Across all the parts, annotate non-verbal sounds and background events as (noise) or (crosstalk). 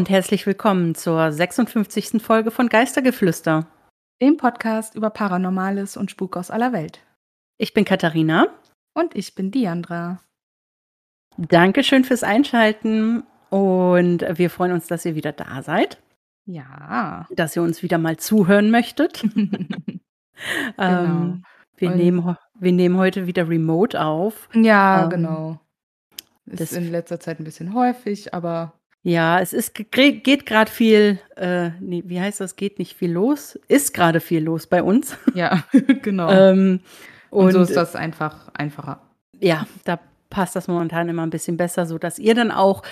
Und herzlich willkommen zur 56. Folge von Geistergeflüster, dem Podcast über Paranormales und Spuk aus aller Welt. Ich bin Katharina. Und ich bin Diandra. Dankeschön fürs Einschalten und wir freuen uns, dass ihr wieder da seid. Ja. Dass ihr uns wieder mal zuhören möchtet. (laughs) genau. ähm, wir, nehmen, wir nehmen heute wieder remote auf. Ja, ähm, genau. Ist in letzter Zeit ein bisschen häufig, aber ja, es ist geht gerade viel, äh, nee, wie heißt das? Geht nicht viel los? Ist gerade viel los bei uns. (laughs) Ja, (laughs) genau. ähm, und, und, so ist das einfach einfacher. Ja, da passt das momentan immer ein bisschen besser, so dass ihr dann auch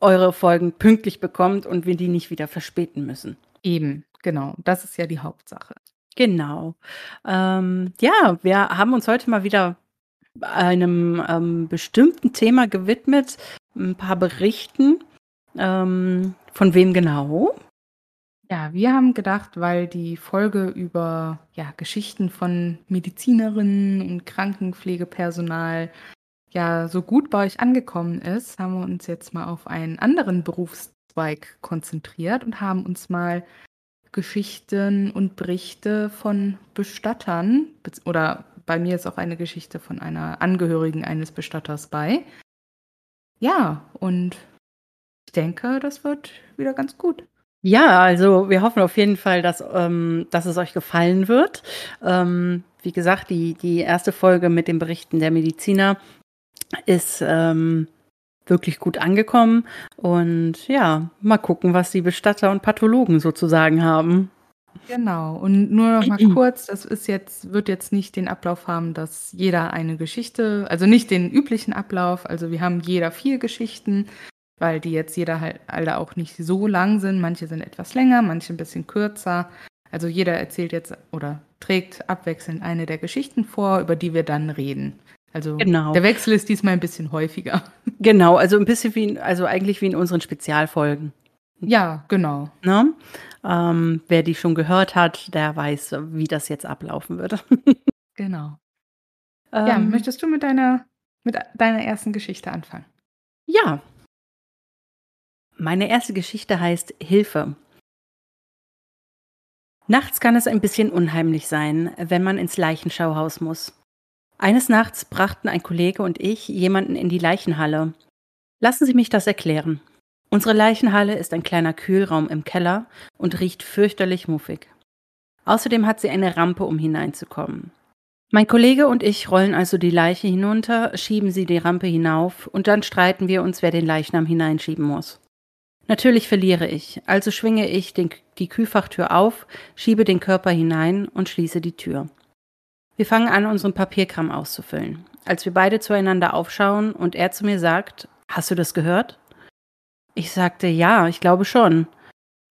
eure Folgen pünktlich bekommt und wir die nicht wieder verspäten müssen. Eben, genau. Das ist ja die Hauptsache. Genau. Ähm, ja, wir haben uns heute mal wieder einem ähm, bestimmten Thema gewidmet, ein paar Berichten. Ähm, von wem genau? Ja, wir haben gedacht, weil die Folge über ja, Geschichten von Medizinerinnen und Krankenpflegepersonal ja so gut bei euch angekommen ist, haben wir uns jetzt mal auf einen anderen Berufszweig konzentriert und haben uns mal Geschichten und Berichte von Bestattern oder bei mir ist auch eine Geschichte von einer Angehörigen eines Bestatters bei. Ja, und denke, das wird wieder ganz gut. Ja, also wir hoffen auf jeden Fall, dass, ähm, dass es euch gefallen wird. Ähm, wie gesagt, die, die erste Folge mit den Berichten der Mediziner ist ähm, wirklich gut angekommen. Und ja, mal gucken, was die Bestatter und Pathologen sozusagen haben. Genau. Und nur noch mal (clears throat) kurz, das ist jetzt, wird jetzt nicht den Ablauf haben, dass jeder eine Geschichte, also nicht den üblichen Ablauf, also wir haben jeder vier Geschichten weil die jetzt jeder halt alle auch nicht so lang sind. Manche sind etwas länger, manche ein bisschen kürzer. Also jeder erzählt jetzt oder trägt abwechselnd eine der Geschichten vor, über die wir dann reden. Also genau. der Wechsel ist diesmal ein bisschen häufiger. (laughs) Genau, also ein bisschen wie, also eigentlich wie in unseren Spezialfolgen. Ja, genau. Ne? Ähm, wer die schon gehört hat, der weiß, wie das jetzt ablaufen würde. (laughs) genau. Ähm, ja, möchtest du mit deiner, mit deiner ersten Geschichte anfangen? Ja, meine erste Geschichte heißt Hilfe. Nachts kann es ein bisschen unheimlich sein, wenn man ins Leichenschauhaus muss. Eines Nachts brachten ein Kollege und ich jemanden in die Leichenhalle. Lassen Sie mich das erklären. Unsere Leichenhalle ist ein kleiner Kühlraum im Keller und riecht fürchterlich muffig. Außerdem hat sie eine Rampe, um hineinzukommen. Mein Kollege und ich rollen also die Leiche hinunter, schieben sie die Rampe hinauf und dann streiten wir uns, wer den Leichnam hineinschieben muss. Natürlich verliere ich, also schwinge ich den, die Kühlfachtür auf, schiebe den Körper hinein und schließe die Tür. Wir fangen an, unseren Papierkram auszufüllen. Als wir beide zueinander aufschauen und er zu mir sagt, Hast du das gehört? Ich sagte, ja, ich glaube schon.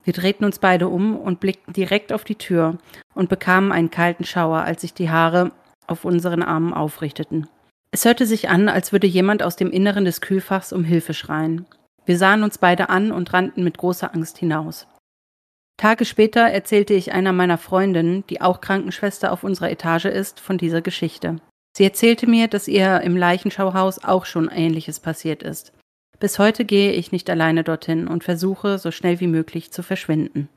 Wir drehten uns beide um und blickten direkt auf die Tür und bekamen einen kalten Schauer, als sich die Haare auf unseren Armen aufrichteten. Es hörte sich an, als würde jemand aus dem Inneren des Kühlfachs um Hilfe schreien. Wir sahen uns beide an und rannten mit großer Angst hinaus. Tage später erzählte ich einer meiner Freundinnen, die auch Krankenschwester auf unserer Etage ist, von dieser Geschichte. Sie erzählte mir, dass ihr im Leichenschauhaus auch schon Ähnliches passiert ist. Bis heute gehe ich nicht alleine dorthin und versuche, so schnell wie möglich zu verschwinden.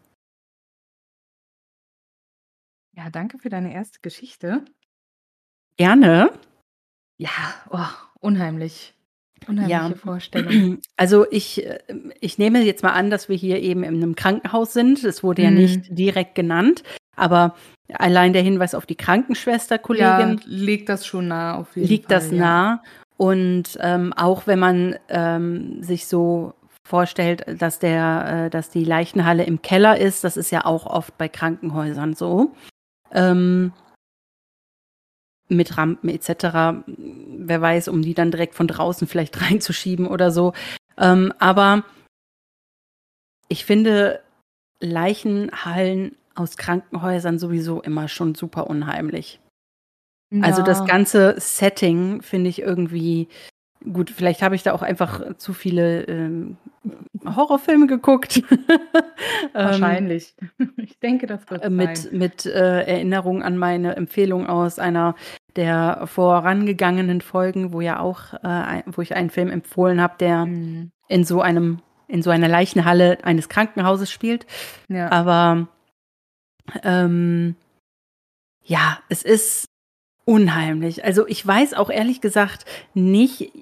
Ja, danke für deine erste Geschichte. Gerne. Ja, oh, unheimlich. Unheimliche ja. Vorstellung. (clears throat) Also ich, äh, ich nehme jetzt mal an, dass wir hier eben in einem Krankenhaus sind. Es wurde ja nicht mhm. direkt genannt, aber allein der Hinweis auf die Krankenschwester-Kollegin ja, legt das schon nah auf jeden liegt Fall. Liegt das ja. nah. Und ähm, auch wenn man ähm, sich so vorstellt, dass der, äh, dass die Leichenhalle im Keller ist, das ist ja auch oft bei Krankenhäusern so. Ähm, mit Rampen etc. Wer weiß, um die dann direkt von draußen vielleicht (laughs) reinzuschieben oder so. Ähm, aber ich finde Leichenhallen aus Krankenhäusern sowieso immer schon super unheimlich. Ja. Also das ganze Setting finde ich irgendwie gut. Vielleicht habe ich da auch einfach zu viele ähm, Horrorfilme geguckt. (laughs) Ähm, Wahrscheinlich. (laughs) ich denke, das wird mit, sein. Mit äh, Erinnerung an meine Empfehlung aus einer der vorangegangenen Folgen, wo ja auch, äh, wo ich einen Film empfohlen habe, der mhm. in so einem in so einer Leichenhalle eines Krankenhauses spielt. Ja. Aber ähm, ja, es ist unheimlich. Also ich weiß auch ehrlich gesagt nicht,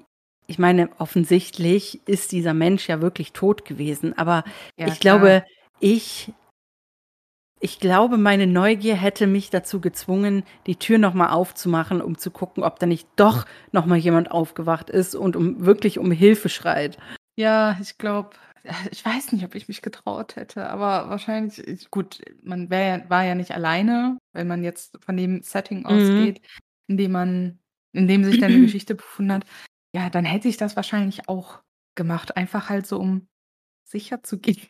ich meine, offensichtlich ist dieser Mensch ja wirklich tot gewesen, aber Ja, ich klar. glaube, ich ich glaube, meine Neugier hätte mich dazu gezwungen, die Tür noch mal aufzumachen, um zu gucken, ob da nicht doch noch mal jemand aufgewacht ist und um wirklich um Hilfe schreit. Ja, ich glaube, ich weiß nicht, ob ich mich getraut hätte, aber wahrscheinlich, ich, gut, man wär, war ja nicht alleine, wenn man jetzt von dem Setting Mhm. ausgeht, in dem man, in dem sich deine (clears throat) Geschichte befunden hat. Ja, dann hätte ich das wahrscheinlich auch gemacht, einfach halt so, um sicher zu gehen,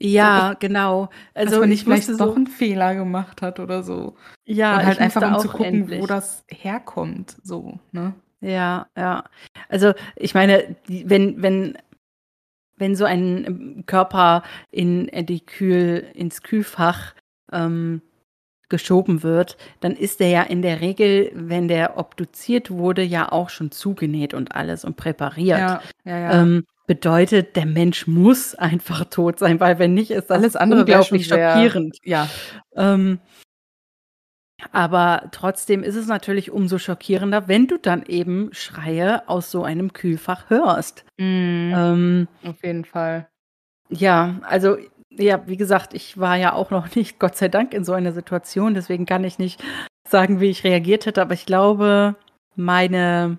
Ja, genau. dass Also man ich nicht vielleicht musste doch so einen Fehler gemacht hat oder so. ja, Und halt einfach, um zu gucken, endlich. wo das herkommt, so, ne? Ja, ja. Also ich meine, wenn, wenn, wenn so ein ähm, Körper in die Kühl, ins Kühlfach ähm, geschoben wird, dann ist der ja in der Regel, wenn der obduziert wurde, ja auch schon zugenäht und alles und präpariert. Ja, ja, ja. Ähm, bedeutet, der Mensch muss einfach tot sein, weil wenn nicht, ist das Alles andere unglaublich schockierend. ja, Ähm, aber trotzdem ist es natürlich umso schockierender, wenn du dann eben Schreie aus so einem Kühlfach hörst. mhm, Ähm, auf jeden Fall. ja, also ja, wie gesagt, ich war ja auch noch (laughs) nicht, Gott sei Dank, in so einer Situation. Deswegen kann ich nicht sagen, wie ich reagiert hätte. Aber ich glaube, meine,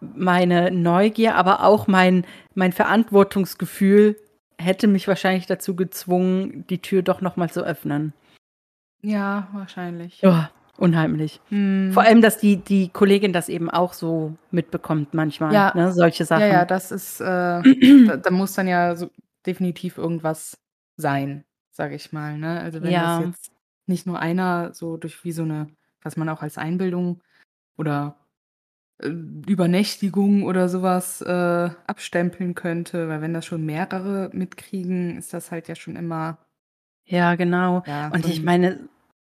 meine Neugier, aber auch mein, mein Verantwortungsgefühl hätte mich wahrscheinlich dazu gezwungen, die Tür doch noch mal zu öffnen. Ja, wahrscheinlich. Ja, unheimlich. Mhm. Vor allem, dass die, die Kollegin das eben auch so mitbekommt manchmal, Ja. ne, solche Sachen. Ja, ja, das ist, äh, da, da muss dann ja so definitiv irgendwas sein, sage ich mal. Ne? Also wenn Ja. das jetzt nicht nur einer so durch wie so eine, was man auch als Einbildung oder Übernächtigung oder sowas äh, abstempeln könnte, weil wenn das schon mehrere mitkriegen, ist das halt ja schon immer, Ja, genau. ja, Und so ich ein- meine,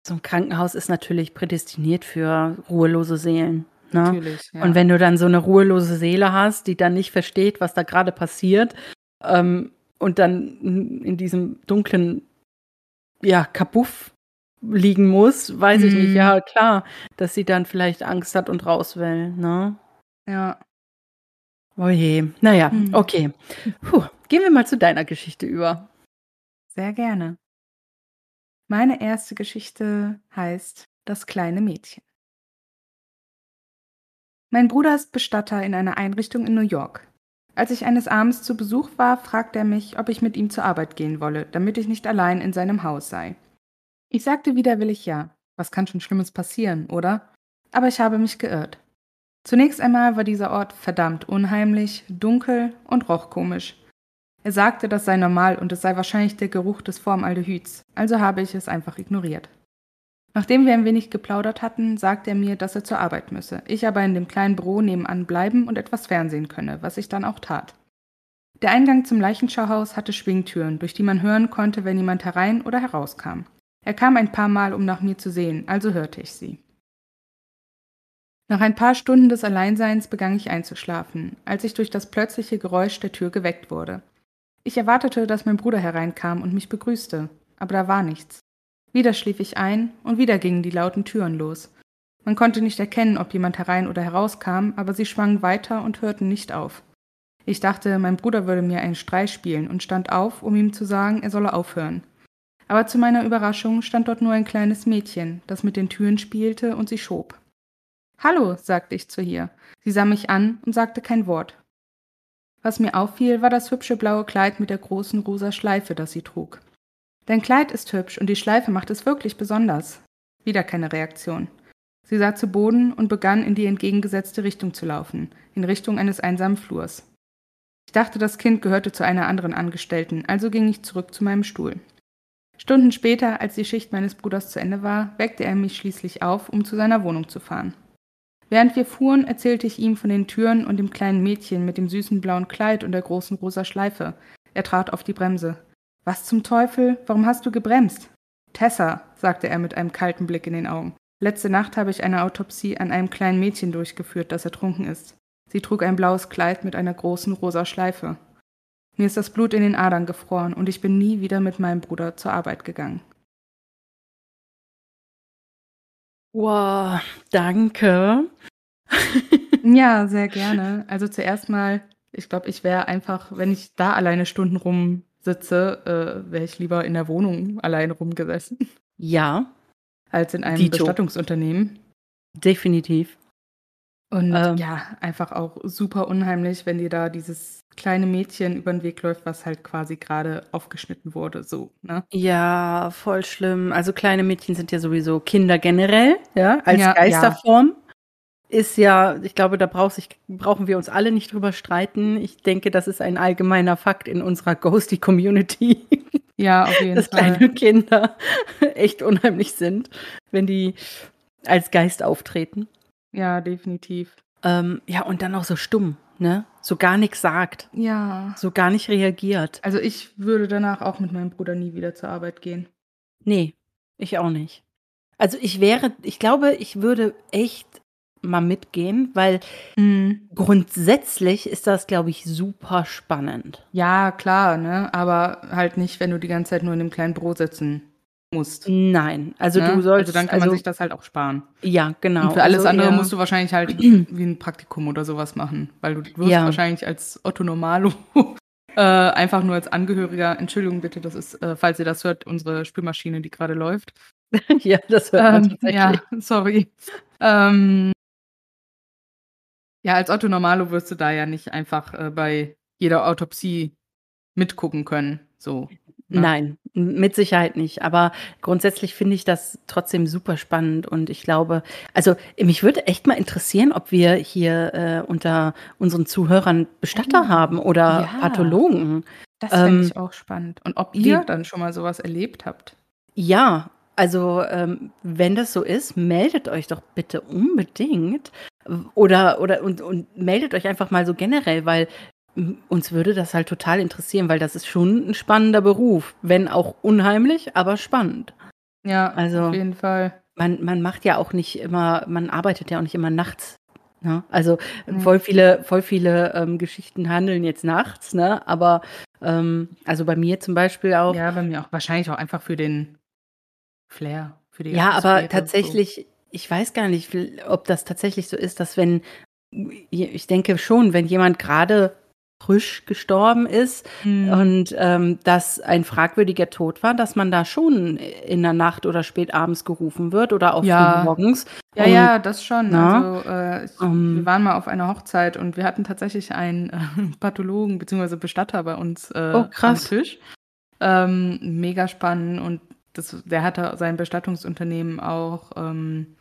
so ein Krankenhaus ist natürlich prädestiniert für ruhelose Seelen. Ne? natürlich. Ja. Und wenn du dann so eine ruhelose Seele hast, die dann nicht versteht, was da gerade passiert, ähm, und dann in diesem dunklen, ja, Kabuff liegen muss, weiß ich nicht. Mhm. Ja, klar, dass sie dann vielleicht Angst hat und raus will, ne? ja. Oh je. Naja, Hm. okay. Puh. Gehen wir mal zu deiner Geschichte über. Sehr gerne. Meine erste Geschichte heißt Das kleine Mädchen. Mein Bruder ist Bestatter in einer Einrichtung in New York. Als ich eines Abends zu Besuch war, fragte er mich, ob ich mit ihm zur Arbeit gehen wolle, damit ich nicht allein in seinem Haus sei. Ich sagte widerwillig ja. Was kann schon Schlimmes passieren, oder? Aber ich habe mich geirrt. Zunächst einmal war dieser Ort verdammt unheimlich, dunkel und roch komisch. Er sagte, das sei normal und es sei wahrscheinlich der Geruch des Formaldehyds, also habe ich es einfach ignoriert. Nachdem wir ein wenig geplaudert hatten, sagte er mir, dass er zur Arbeit müsse, ich aber in dem kleinen Büro nebenan bleiben und etwas Fernsehen könne, was ich dann auch tat. Der Eingang zum Leichenschauhaus hatte Schwingtüren, durch die man hören konnte, wenn jemand herein oder herauskam. Er kam ein paar Mal, um nach mir zu sehen, also hörte ich sie. Nach ein paar Stunden des Alleinseins begann ich einzuschlafen, als ich durch das plötzliche Geräusch der Tür geweckt wurde. Ich erwartete, dass mein Bruder hereinkam und mich begrüßte, aber da war nichts. Wieder schlief ich ein und wieder gingen die lauten Türen los. Man konnte nicht erkennen, ob jemand herein oder herauskam, aber sie schwangen weiter und hörten nicht auf. Ich dachte, mein Bruder würde mir einen Streich spielen und stand auf, um ihm zu sagen, er solle aufhören. Aber zu meiner Überraschung stand dort nur ein kleines Mädchen, das mit den Türen spielte und sie schob. Hallo, sagte ich zu ihr. Sie sah mich an und sagte kein Wort. Was mir auffiel, war das hübsche blaue Kleid mit der großen rosa Schleife, das sie trug. Dein Kleid ist hübsch und die Schleife macht es wirklich besonders. Wieder keine Reaktion. Sie sah zu Boden und begann in die entgegengesetzte Richtung zu laufen, in Richtung eines einsamen Flurs. Ich dachte, das Kind gehörte zu einer anderen Angestellten, also ging ich zurück zu meinem Stuhl. Stunden später, als die Schicht meines Bruders zu Ende war, weckte er mich schließlich auf, um zu seiner Wohnung zu fahren. Während wir fuhren, erzählte ich ihm von den Türen und dem kleinen Mädchen mit dem süßen blauen Kleid und der großen rosa Schleife. Er trat auf die Bremse. Was zum Teufel? Warum hast du gebremst? Tessa, sagte er mit einem kalten Blick in den Augen. Letzte Nacht habe ich eine Autopsie an einem kleinen Mädchen durchgeführt, das ertrunken ist. Sie trug ein blaues Kleid mit einer großen rosa Schleife. Mir ist das Blut in den Adern gefroren und ich bin nie wieder mit meinem Bruder zur Arbeit gegangen. Wow, danke. (laughs) Ja, sehr gerne. Also zuerst mal, ich glaube, ich wäre einfach, wenn ich da alleine Stunden rumsitze, äh, wäre ich lieber in der Wohnung alleine rumgesessen, Ja, als in einem Dito. Bestattungsunternehmen. definitiv. Und Ähm. ja, einfach auch super unheimlich, wenn dir da dieses kleine Mädchen über den Weg läuft, was halt quasi gerade aufgeschnitten wurde, so, ne? Ja, voll schlimm. Also kleine Mädchen sind ja sowieso Kinder generell, ja, als Ja, ja. Geisterform. Ist ja, ich glaube, da braucht sich, brauchen wir uns alle nicht drüber streiten. Ich denke, das ist ein allgemeiner Fakt in unserer Ghosty-Community, Ja, auf jeden dass Fall. kleine Kinder echt unheimlich sind, wenn die als Geist auftreten. Ja, definitiv. Ähm, ja, und dann auch so stumm, ne? So gar nichts sagt, Ja. so gar nicht reagiert. Also ich würde danach auch mit meinem Bruder nie wieder zur Arbeit gehen. Nee, ich auch nicht. Also ich wäre, ich glaube, ich würde echt mal mitgehen, weil grundsätzlich ist das, glaube ich, super spannend. Ja, klar, ne? Aber halt nicht, wenn du die ganze Zeit nur in dem kleinen Büro sitzen musst. Nein, also ne? du sollst, also dann kann man sich das halt auch sparen. ja, genau. Und für alles also andere eher- musst du wahrscheinlich halt (clears throat) wie ein Praktikum oder sowas machen. Weil du wirst Ja. wahrscheinlich als Otto Normalo (laughs) äh, einfach nur als Angehöriger, Entschuldigung bitte, das ist, äh, falls ihr das hört, unsere Spülmaschine, die gerade läuft. (laughs) ja, das hört man Ähm, tatsächlich. ja, sorry. Ähm, ja, als Otto Normalo wirst du da ja nicht einfach äh, bei jeder Autopsie mitgucken können. So. Ne? Nein, mit Sicherheit nicht. Aber grundsätzlich finde ich das trotzdem super spannend und ich glaube, also mich würde echt mal interessieren, ob wir hier äh, unter unseren Zuhörern Bestatter Oh, haben oder ja. Pathologen. Das fände Ähm, ich auch spannend. Und ob ihr dann schon mal sowas erlebt habt. Ja, also ähm, wenn das so ist, meldet euch doch bitte unbedingt oder oder und, und meldet euch einfach mal so generell, weil uns würde das halt total interessieren, weil das ist schon ein spannender Beruf, wenn auch unheimlich, aber spannend. Ja, Also- auf jeden Fall. Man, man macht ja auch nicht immer, man arbeitet ja auch nicht immer nachts. Ne? Also Mhm. voll viele, voll viele ähm, Geschichten handeln jetzt nachts, ne? Aber ähm, also bei mir zum Beispiel auch. Ja, bei mir auch. Wahrscheinlich auch einfach für den Flair. Für die Ja, aber tatsächlich, ich weiß gar nicht, ob das tatsächlich so ist, dass wenn, ich denke schon, wenn jemand gerade frisch gestorben ist. Mhm. und ähm, das ein fragwürdiger Tod war, dass man da schon in der Nacht oder spät abends gerufen wird oder auch Ja. morgens. Ja, Und- ja, das schon. Na? Also äh, ich, Ähm. wir waren mal auf einer Hochzeit und wir hatten tatsächlich einen äh, (laughs) Pathologen bzw. Bestatter bei uns äh, Oh, krass. am Tisch. Ähm, mega spannend und das, der hatte sein Bestattungsunternehmen auch, ähm,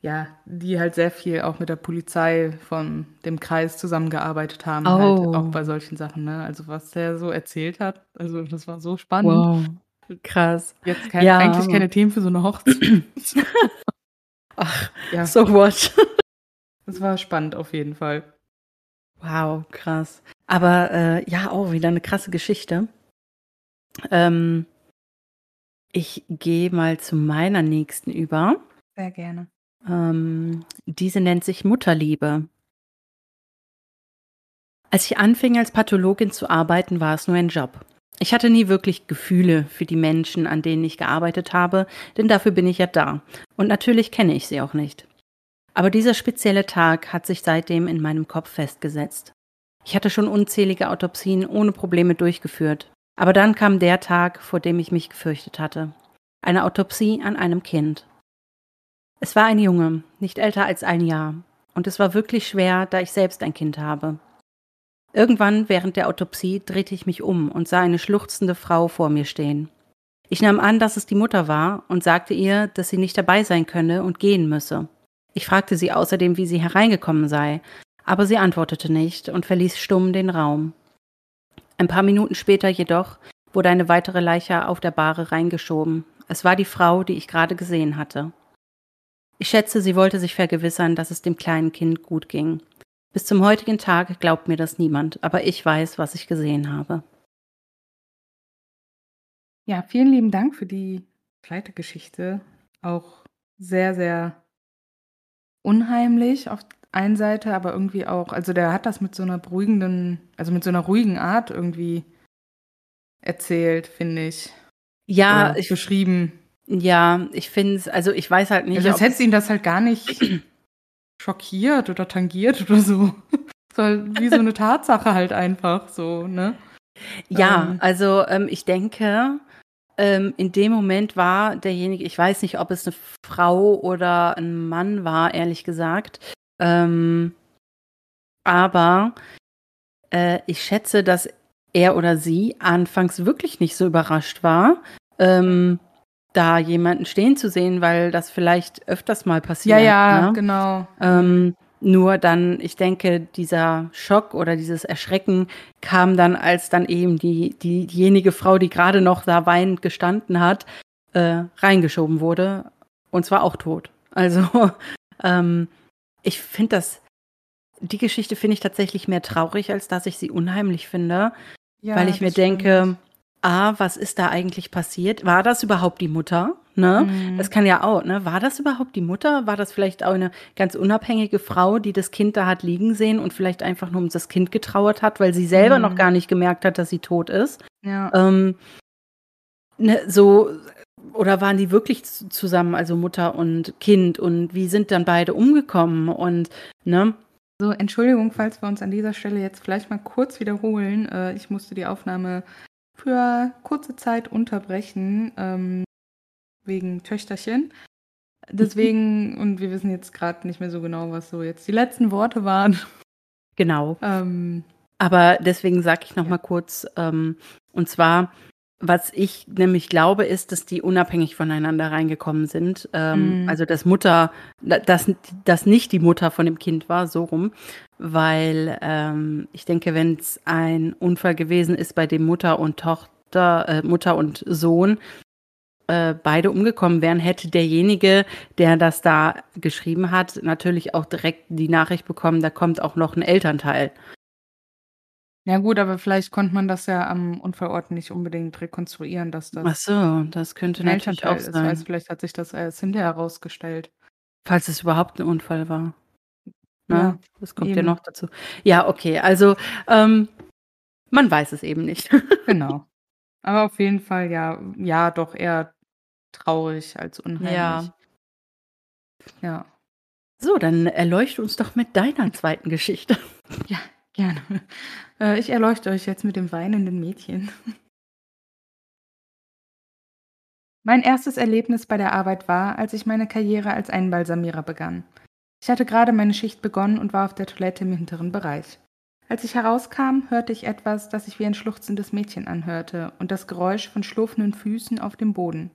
ja, die halt sehr viel auch mit der Polizei von dem Kreis zusammengearbeitet haben, Oh. halt auch bei solchen Sachen. Ne? Also was der so erzählt hat, also das war so spannend. Krass. Jetzt kein, Ja, eigentlich keine Themen für so eine Hochzeit. (laughs) Ach, ja, so what? (laughs) das war spannend auf jeden Fall. Wow, krass. Aber äh, ja, auch wieder eine krasse Geschichte. Ähm, ich gehe mal zu meiner nächsten über. Sehr gerne. Ähm, diese nennt sich Mutterliebe. Als ich anfing, als Pathologin zu arbeiten, war es nur ein Job. Ich hatte nie wirklich Gefühle für die Menschen, an denen ich gearbeitet habe, denn dafür bin ich ja da. Und natürlich kenne ich sie auch nicht. Aber dieser spezielle Tag hat sich seitdem in meinem Kopf festgesetzt. Ich hatte schon unzählige Autopsien ohne Probleme durchgeführt. Aber dann kam der Tag, vor dem ich mich gefürchtet hatte. Eine Autopsie an einem Kind. Es war ein Junge, nicht älter als ein Jahr. Und es war wirklich schwer, da ich selbst ein Kind habe. Irgendwann während der Autopsie drehte ich mich um und sah eine schluchzende Frau vor mir stehen. Ich nahm an, dass es die Mutter war und sagte ihr, dass sie nicht dabei sein könne und gehen müsse. Ich fragte sie außerdem, wie sie hereingekommen sei, aber sie antwortete nicht und verließ stumm den Raum. Ein paar Minuten später jedoch wurde eine weitere Leiche auf der Bahre reingeschoben. Es war die Frau, die ich gerade gesehen hatte. Ich schätze, sie wollte sich vergewissern, dass es dem kleinen Kind gut ging. Bis zum heutigen Tag glaubt mir das niemand, aber ich weiß, was ich gesehen habe. Ja, vielen lieben Dank für die zweite Geschichte. Auch sehr, sehr unheimlich. Auf, einen Seite, aber irgendwie auch, also der hat das mit so einer beruhigenden, also mit so einer ruhigen Art irgendwie erzählt, finde ich. Ja, Oder ich, beschrieben. Ja, ich finde es, also ich weiß halt nicht, Also als ob hätte ihn das halt gar nicht (clears throat) schockiert oder tangiert oder so. (laughs) So halt wie so eine Tatsache halt einfach so, ne? Ja, Ähm. also ähm, ich denke, ähm, in dem Moment war derjenige, ich weiß nicht, ob es eine Frau oder ein Mann war, ehrlich gesagt. Ähm, aber äh, ich schätze, dass er oder sie anfangs wirklich nicht so überrascht war, ähm, da jemanden stehen zu sehen, weil das vielleicht öfters mal passiert. Ja, ja, ne? genau. Ähm, nur dann, ich denke, dieser Schock oder dieses Erschrecken kam dann, als dann eben die, die, diejenige Frau, die gerade noch da weinend gestanden hat, äh, reingeschoben wurde. Und zwar auch tot. Also, (laughs) ähm, ich finde das, die Geschichte finde ich tatsächlich mehr traurig, als dass ich sie unheimlich finde. Ja, weil ich mir denke, stimmt. A, was ist da eigentlich passiert? War das überhaupt die Mutter? Ne? Mhm. Das kann ja auch, ne? War das überhaupt die Mutter? War das vielleicht auch eine ganz unabhängige Frau, die das Kind da hat liegen sehen und vielleicht einfach nur um das Kind getrauert hat, weil sie selber Mhm. noch gar nicht gemerkt hat, dass sie tot ist? Ja. Ähm, ne, so, oder waren die wirklich zusammen, also Mutter und Kind? Und wie sind dann beide umgekommen? Und, ne? So, Entschuldigung, falls wir uns an dieser Stelle jetzt vielleicht mal kurz wiederholen. Äh, ich musste die Aufnahme für kurze Zeit unterbrechen, ähm, wegen Töchterchen. Deswegen, (laughs) und wir wissen jetzt gerade nicht mehr so genau, was so jetzt die letzten Worte waren. Genau. Ähm, Aber deswegen sage ich noch mal kurz, ähm, und zwar, was ich nämlich glaube, ist, dass die unabhängig voneinander reingekommen sind. Ähm, Mhm. Also dass Mutter, dass, dass nicht die Mutter von dem Kind war, so rum. Weil ähm, ich denke, wenn es ein Unfall gewesen ist, bei dem Mutter und Tochter, äh, Mutter und Sohn äh, beide umgekommen wären, hätte derjenige, der das da geschrieben hat, natürlich auch direkt die Nachricht bekommen, da kommt auch noch ein Elternteil. Ja gut, aber vielleicht konnte man das ja am Unfallort nicht unbedingt rekonstruieren, dass das Ach so, das könnte ein natürlich Elternteil auch ist. sein. Also vielleicht hat sich das erst hinterher herausgestellt. Falls es überhaupt ein Unfall war. Ne? Ja, das kommt ja eben. noch dazu. Ja, okay, also ähm, man weiß es eben nicht. (laughs) Genau. Aber auf jeden Fall, ja, ja, doch eher traurig als unheimlich. Ja. Ja, So, dann erleuchte uns doch mit deiner zweiten Geschichte. Gerne. Äh, ich erleuchte euch jetzt mit dem weinenden Mädchen. Mein erstes Erlebnis bei der Arbeit war, als ich meine Karriere als Einbalsamierer begann. Ich hatte gerade meine Schicht begonnen und war auf der Toilette im hinteren Bereich. Als ich herauskam, hörte ich etwas, das sich wie ein schluchzendes Mädchen anhörte und das Geräusch von schlurfenden Füßen auf dem Boden.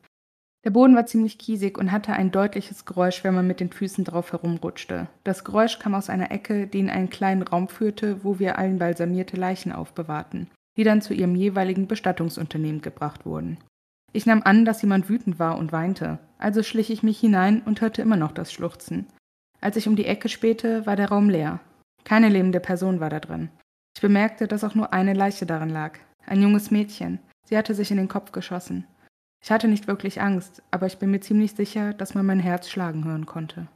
Der Boden war ziemlich kiesig und hatte ein deutliches Geräusch, wenn man mit den Füßen drauf herumrutschte. Das Geräusch kam aus einer Ecke, die in einen kleinen Raum führte, wo wir einbalsamierte Leichen aufbewahrten, die dann zu ihrem jeweiligen Bestattungsunternehmen gebracht wurden. Ich nahm an, dass jemand wütend war und weinte, also schlich ich mich hinein und hörte immer noch das Schluchzen. Als ich um die Ecke spähte, war der Raum leer. Keine lebende Person war da drin. Ich bemerkte, dass auch nur eine Leiche darin lag. Ein junges Mädchen. Sie hatte sich in den Kopf geschossen. Ich hatte nicht wirklich Angst, aber ich bin mir ziemlich sicher, dass man mein Herz schlagen hören konnte.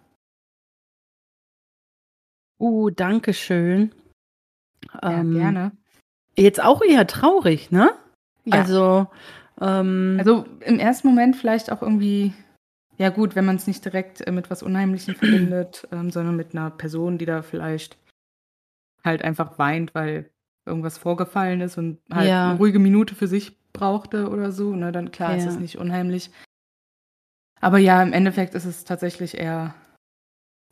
Uh, danke schön. Ja, Ähm, gerne. Jetzt auch eher traurig, ne? Ja. Also, ähm, Also im ersten Moment vielleicht auch irgendwie, ja gut, wenn man es nicht direkt äh, mit was Unheimlichem (clears throat) verbindet, ähm, sondern mit einer Person, die da vielleicht halt einfach weint, weil irgendwas vorgefallen ist und halt Ja. eine ruhige Minute für sich brauchte oder so, ne, dann klar ist Ja. es nicht unheimlich. Aber ja, im Endeffekt ist es tatsächlich eher,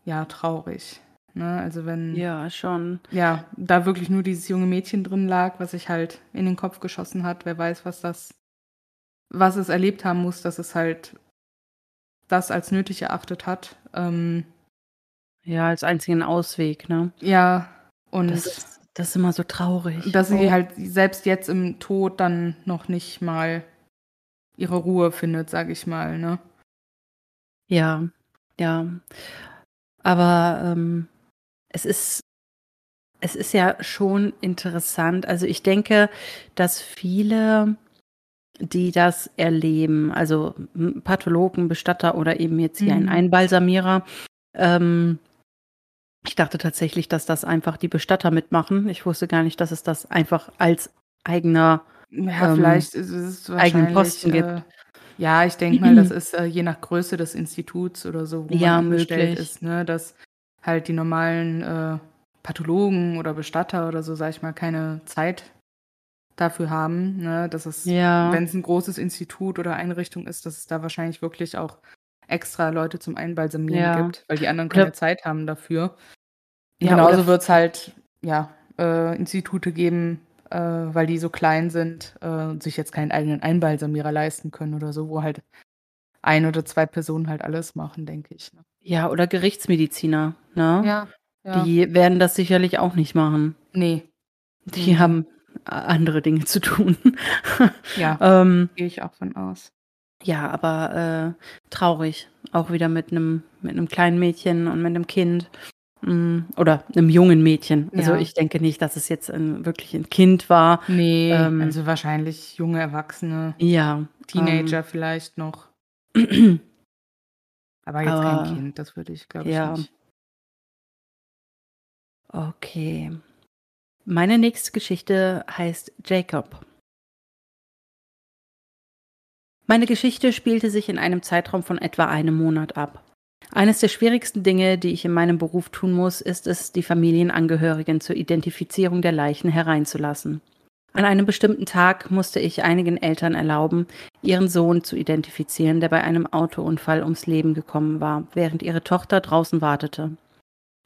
ja, traurig. Ne? Also wenn, ja, schon. ja, da wirklich nur dieses junge Mädchen drin lag, was sich halt in den Kopf geschossen hat. Wer weiß, was das, was es erlebt haben muss, dass es halt das als nötig erachtet hat. Ähm, Ja, als einzigen Ausweg, ne? ja, und Das ist, das ist immer so traurig. dass sie Oh. halt selbst jetzt im Tod dann noch nicht mal ihre Ruhe findet, sag ich mal, ne? Ja, ja. Aber ähm, es ist, es ist ja schon interessant. Also ich denke, dass viele, die das erleben, also Pathologen, Bestatter oder eben jetzt hier ein Mhm. Einbalsamierer, ähm, Ich dachte tatsächlich, dass das einfach die Bestatter mitmachen. Ich wusste gar nicht, dass es das einfach als eigener Ja, ähm, vielleicht ist es eigenen Posten gibt. äh ja, ich denke mal, das ist, äh, je nach Größe des Instituts oder so, wo man Ja, angestellt möglich. ist, ne, dass halt die normalen, äh, Pathologen oder Bestatter oder so, sage ich mal, keine Zeit dafür haben, ne? Dass es, Ja. wenn es ein großes Institut oder Einrichtung ist, dass es da wahrscheinlich wirklich auch extra Leute zum Einbalsamieren Ja. gibt, weil die anderen keine Zeit haben dafür. Ja, genauso f wird's halt, ja, äh, Institute geben, äh, weil die so klein sind, äh, und sich jetzt keinen eigenen Einbalsamierer leisten können oder so, wo halt 1 oder 2 Personen halt alles machen, denke ich, ne? Ja, oder Gerichtsmediziner, ne? Ja, ja. Die werden das sicherlich auch nicht machen. Ne. Die Mhm. haben a andere Dinge zu tun. (laughs) Ja, Ähm gehe ich auch von aus. Ja, aber, äh, traurig. Auch wieder mit 'nem mit 'nem kleinen Mädchen und mit 'nem Kind. Hm, oder 'nem jungen Mädchen. Also, Ja. ich denke nicht, dass es jetzt 'n wirklich 'n Kind war. Ne, Ähm also wahrscheinlich junge Erwachsene, Ja, Teenager ähm vielleicht noch. (clears throat) Aber jetzt Aber kein Kind, das würde ich, glaube ich, ja. nicht. Okay. Meine nächste Geschichte heißt Jacob. Meine Geschichte spielte sich in einem Zeitraum von etwa einem Monat ab. Eines der schwierigsten Dinge, die ich in meinem Beruf tun muss, ist es, die Familienangehörigen zur Identifizierung der Leichen hereinzulassen. An einem bestimmten Tag musste ich einigen Eltern erlauben, ihren Sohn zu identifizieren, der bei einem Autounfall ums Leben gekommen war, während ihre Tochter draußen wartete.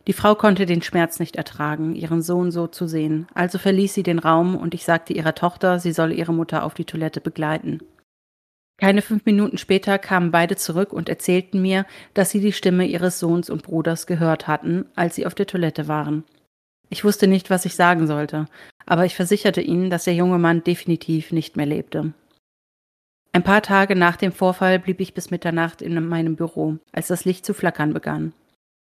Die Frau konnte den Schmerz nicht ertragen, ihren Sohn so zu sehen, also verließ sie den Raum und ich sagte ihrer Tochter, sie solle ihre Mutter auf die Toilette begleiten. Keine fünf Minuten später kamen beide zurück und erzählten mir, dass sie die Stimme ihres Sohns und Bruders gehört hatten, als sie auf der Toilette waren. Ich wusste nicht, was ich sagen sollte, aber ich versicherte ihnen, dass der junge Mann definitiv nicht mehr lebte. Ein paar Tage nach dem Vorfall blieb ich bis Mitternacht in meinem Büro, als das Licht zu flackern begann.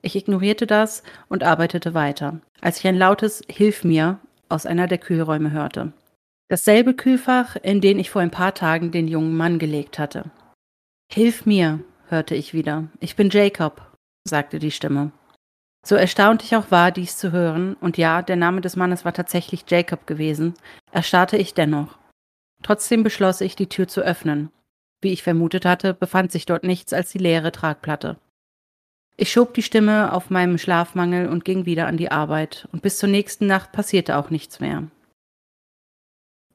Ich ignorierte das und arbeitete weiter, als ich ein lautes Hilf mir aus einer der Kühlräume hörte. Dasselbe Kühlfach, in den ich vor ein paar Tagen den jungen Mann gelegt hatte. Hilf mir, hörte ich wieder. Ich bin Jacob, sagte die Stimme. So erstaunt ich auch war, dies zu hören, und ja, der Name des Mannes war tatsächlich Jacob gewesen, erstarrte ich dennoch. Trotzdem beschloss ich, die Tür zu öffnen. Wie ich vermutet hatte, befand sich dort nichts als die leere Tragplatte. Ich schob die Stimme auf meinem Schlafmangel und ging wieder an die Arbeit, und bis zur nächsten Nacht passierte auch nichts mehr.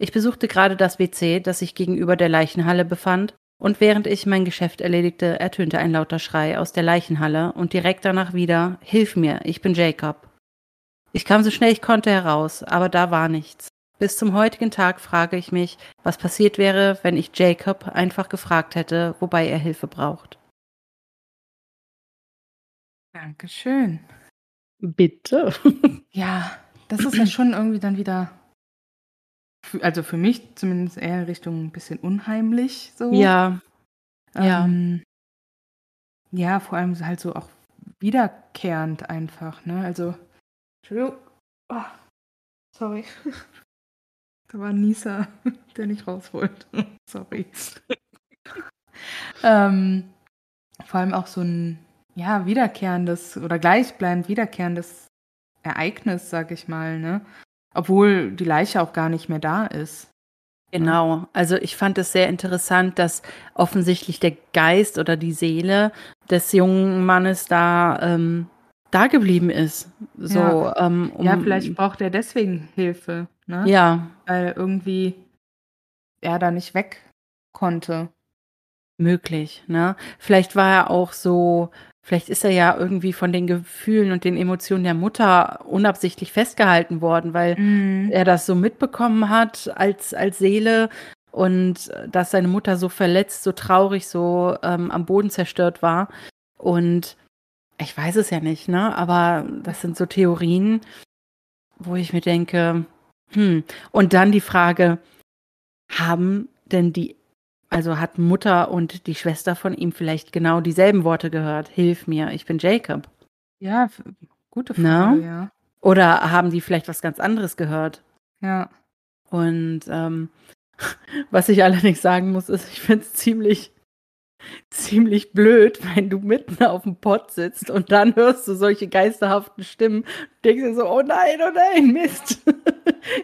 Ich besuchte gerade das WC, das sich gegenüber der Leichenhalle befand, und während ich mein Geschäft erledigte, ertönte ein lauter Schrei aus der Leichenhalle und direkt danach wieder Hilf mir, ich bin Jacob. Ich kam so schnell ich konnte heraus, aber da war nichts. Bis zum heutigen Tag frage ich mich, was passiert wäre, wenn ich Jacob einfach gefragt hätte, wobei er Hilfe braucht. Dankeschön. Bitte. Ja, das ist ja schon irgendwie dann wieder also für mich zumindest eher Richtung 'n bisschen unheimlich so. Ja. Ja. Ähm, ja, vor allem halt so auch wiederkehrend einfach, ne? Also Entschuldigung. Oh, sorry. (laughs) Da war 'n Nieser, (laughs) der nicht raus wollte. (laughs) Sorry. Ähm, vor allem auch so 'n, ja, wiederkehrendes oder gleichbleibend wiederkehrendes Ereignis, sage ich mal, ne? Obwohl die Leiche auch gar nicht mehr da ist. Genau. Also, ich fand es sehr interessant, dass offensichtlich der Geist oder die Seele des jungen Mannes da, ähm, dageblieben ist. So, Ja. ähm, Ja, vielleicht um braucht er deswegen Hilfe, ne? Ja. Weil irgendwie er da nicht weg konnte. Möglich, ne? Vielleicht war er auch so vielleicht ist er ja irgendwie von den Gefühlen und den Emotionen der Mutter unabsichtlich festgehalten worden, weil Mhm. er das so mitbekommen hat als als Seele und dass seine Mutter so verletzt, so traurig, so, ähm, am Boden zerstört war. Und ich weiß es ja nicht, ne? Aber das sind so Theorien, wo ich mir denke, hm. Und dann die Frage, haben denn die also, hat Mutter und die Schwester von ihm vielleicht genau dieselben Worte gehört: „Hilf mir, ich bin Jacob?“ Ja, gute Frage, Ne? ja. Oder haben die vielleicht was ganz anderes gehört? Ja. Und, ähm, (laughs) was ich allerdings sagen muss, ist, ich finde es ziemlich ziemlich blöd, wenn du mitten auf dem Pott sitzt und dann hörst du solche geisterhaften Stimmen. Denkst dir so, oh nein, oh nein, Mist. (laughs)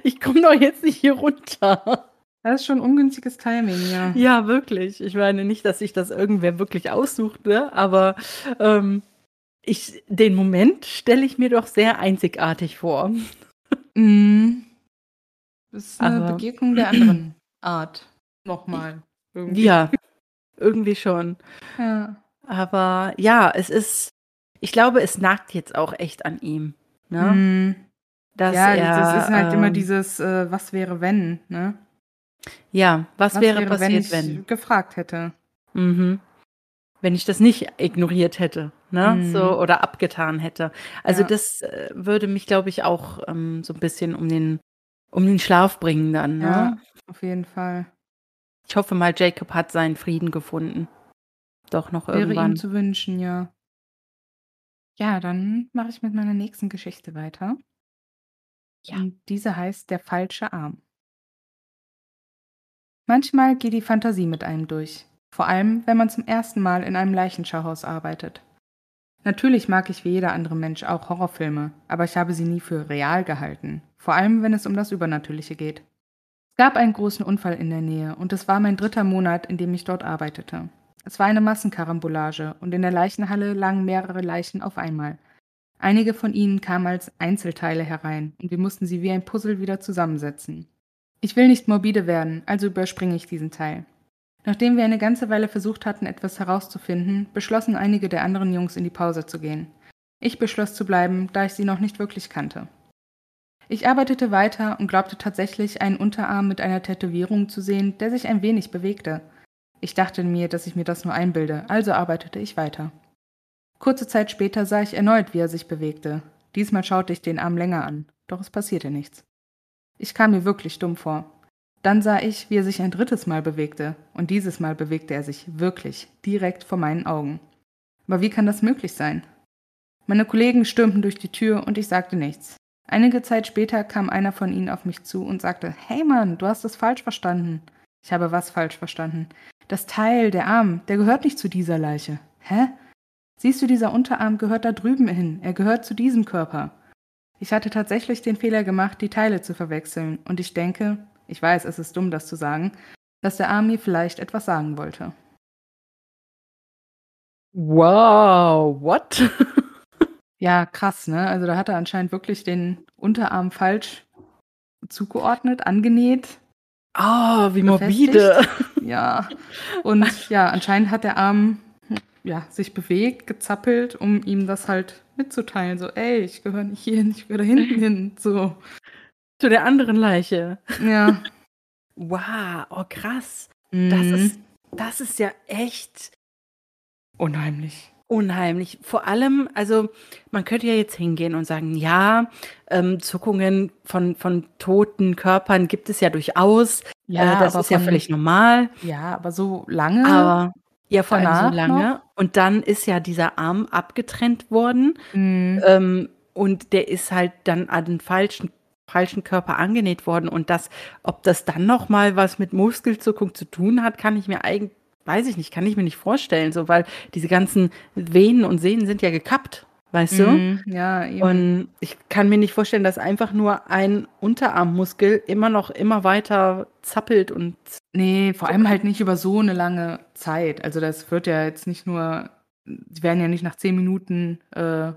Ich komme doch jetzt nicht hier runter. Das ist schon ungünstiges Timing, ja. Ja, wirklich. Ich meine nicht, dass sich das irgendwer wirklich aussuchte, aber ähm, ich, den Moment stelle ich mir doch sehr einzigartig vor. Mm. Das ist eine aber, Begegnung der anderen Art. Nochmal. Irgendwie. Ja, irgendwie schon. Ja. Aber ja, es ist, ich glaube, es nagt jetzt auch echt an ihm. Ne? Mm. Ja, er, das ist halt ähm, immer dieses, äh, was wäre, wenn, ne? Ja, was, was wäre, wäre, passiert, wenn ich wenn? gefragt hätte. Mhm. Wenn ich das nicht ignoriert hätte, ne? Mhm. So oder abgetan hätte. Also ja. das äh, würde mich, glaube ich, auch ähm, so ein bisschen um den um den Schlaf bringen dann, ne? Ja, auf jeden Fall. Ich hoffe mal, Jacob hat seinen Frieden gefunden. Doch noch Wäre irgendwann. ihm zu wünschen, ja. Ja, dann mache ich mit meiner nächsten Geschichte weiter. Ja. Und diese heißt Der falsche Arm. Manchmal geht die Fantasie mit einem durch, vor allem wenn man zum ersten Mal in einem Leichenschauhaus arbeitet. Natürlich mag ich wie jeder andere Mensch auch Horrorfilme, aber ich habe sie nie für real gehalten, vor allem wenn es um das Übernatürliche geht. Es gab einen großen Unfall in der Nähe und es war mein dritter Monat, in dem ich dort arbeitete. Es war eine Massenkarambolage und in der Leichenhalle lagen mehrere Leichen auf einmal. Einige von ihnen kamen als Einzelteile herein und wir mussten sie wie ein Puzzle wieder zusammensetzen. Ich will nicht morbide werden, also überspringe ich diesen Teil. Nachdem wir eine ganze Weile versucht hatten, etwas herauszufinden, beschlossen einige der anderen Jungs in die Pause zu gehen. Ich beschloss zu bleiben, da ich sie noch nicht wirklich kannte. Ich arbeitete weiter und glaubte tatsächlich, einen Unterarm mit einer Tätowierung zu sehen, der sich ein wenig bewegte. Ich dachte mir, dass ich mir das nur einbilde, also arbeitete ich weiter. Kurze Zeit später sah ich erneut, wie er sich bewegte. Diesmal schaute ich den Arm länger an, doch es passierte nichts. Ich kam mir wirklich dumm vor. Dann sah ich, wie er sich ein drittes Mal bewegte, und dieses Mal bewegte er sich wirklich direkt vor meinen Augen. Aber wie kann das möglich sein? Meine Kollegen stürmten durch die Tür und ich sagte nichts. Einige Zeit später kam einer von ihnen auf mich zu und sagte, Hey Mann, du hast es falsch verstanden. Ich habe was falsch verstanden. Das Teil, der Arm, der gehört nicht zu dieser Leiche. Hä? Siehst du, dieser Unterarm gehört da drüben hin. Er gehört zu diesem Körper. Ich hatte tatsächlich den Fehler gemacht, die Teile zu verwechseln, und ich denke, ich weiß, es ist dumm, das zu sagen, dass der Arm mir vielleicht etwas sagen wollte. Wow, what? (laughs) ja, krass, ne? Also da hat er anscheinend wirklich den Unterarm falsch zugeordnet, angenäht. Ah, oh, wie morbide. (laughs) Ja. Und ja, anscheinend hat der Arm ja, sich bewegt, gezappelt, um ihm das halt mitzuteilen. So, ey, ich gehöre nicht hier hin, ich gehöre da hinten hin. So. (laughs) Zu der anderen Leiche. Ja. (laughs) wow, oh krass. Mhm. Das, ist, das ist ja echt unheimlich. Unheimlich. Vor allem, also man könnte ja jetzt hingehen und sagen, ja, ähm, Zuckungen von, von toten Körpern gibt es ja durchaus. Ja, äh, das ist von, ja völlig normal. Ja, aber so lange. Aber ja, vor allem so lange. Noch? Und dann ist ja dieser Arm abgetrennt worden. Mhm. Ähm, und der ist halt dann an den falschen, falschen Körper angenäht worden. Und das, ob das dann noch mal was mit Muskelzuckung zu tun hat, kann ich mir eigentlich, weiß ich nicht, kann ich mir nicht vorstellen. So, weil diese ganzen Venen und Sehnen sind ja gekappt. Weißt mhm, du? Ja, eben. Und ich kann mir nicht vorstellen, dass einfach nur ein Unterarmmuskel immer noch immer weiter zappelt und. Nee, vor allem halt nicht über so eine lange Zeit. Also das wird ja jetzt nicht nur, sie werden ja nicht nach zehn Minuten, äh,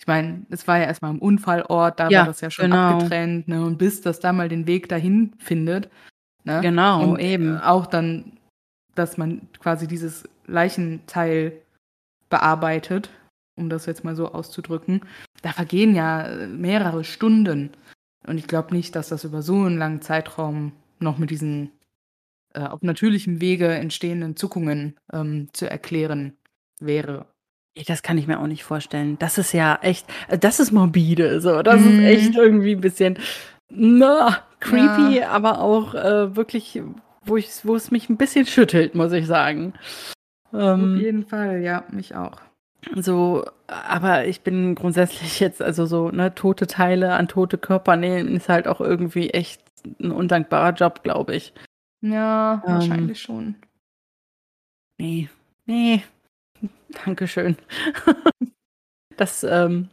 ich meine, es war ja erstmal am Unfallort, da ja, war das ja schon genau. abgetrennt, ne? Und bis das da mal den Weg dahin findet. Ne? Genau, und eben. Auch dann, dass man quasi dieses Leichenteil bearbeitet um das jetzt mal so auszudrücken, da vergehen ja äh, mehrere Stunden. Und ich glaube nicht, dass das über so einen langen Zeitraum noch mit diesen äh, auf natürlichem Wege entstehenden Zuckungen ähm, zu erklären wäre. Das kann ich mir auch nicht vorstellen. Das ist ja echt, äh, das ist morbide. So, das mm. ist echt irgendwie ein bisschen na, creepy, ja. aber auch äh, wirklich, wo, ich, wo es mich ein bisschen schüttelt, muss ich sagen. Ähm, Auf jeden Fall, ja, mich auch. So, aber ich bin grundsätzlich jetzt, also so, ne, tote Teile an tote Körper nähen ist halt auch irgendwie echt ein undankbarer Job, glaube ich. Ja, ähm, wahrscheinlich schon. nee, nee, Dankeschön. (laughs) das, ähm,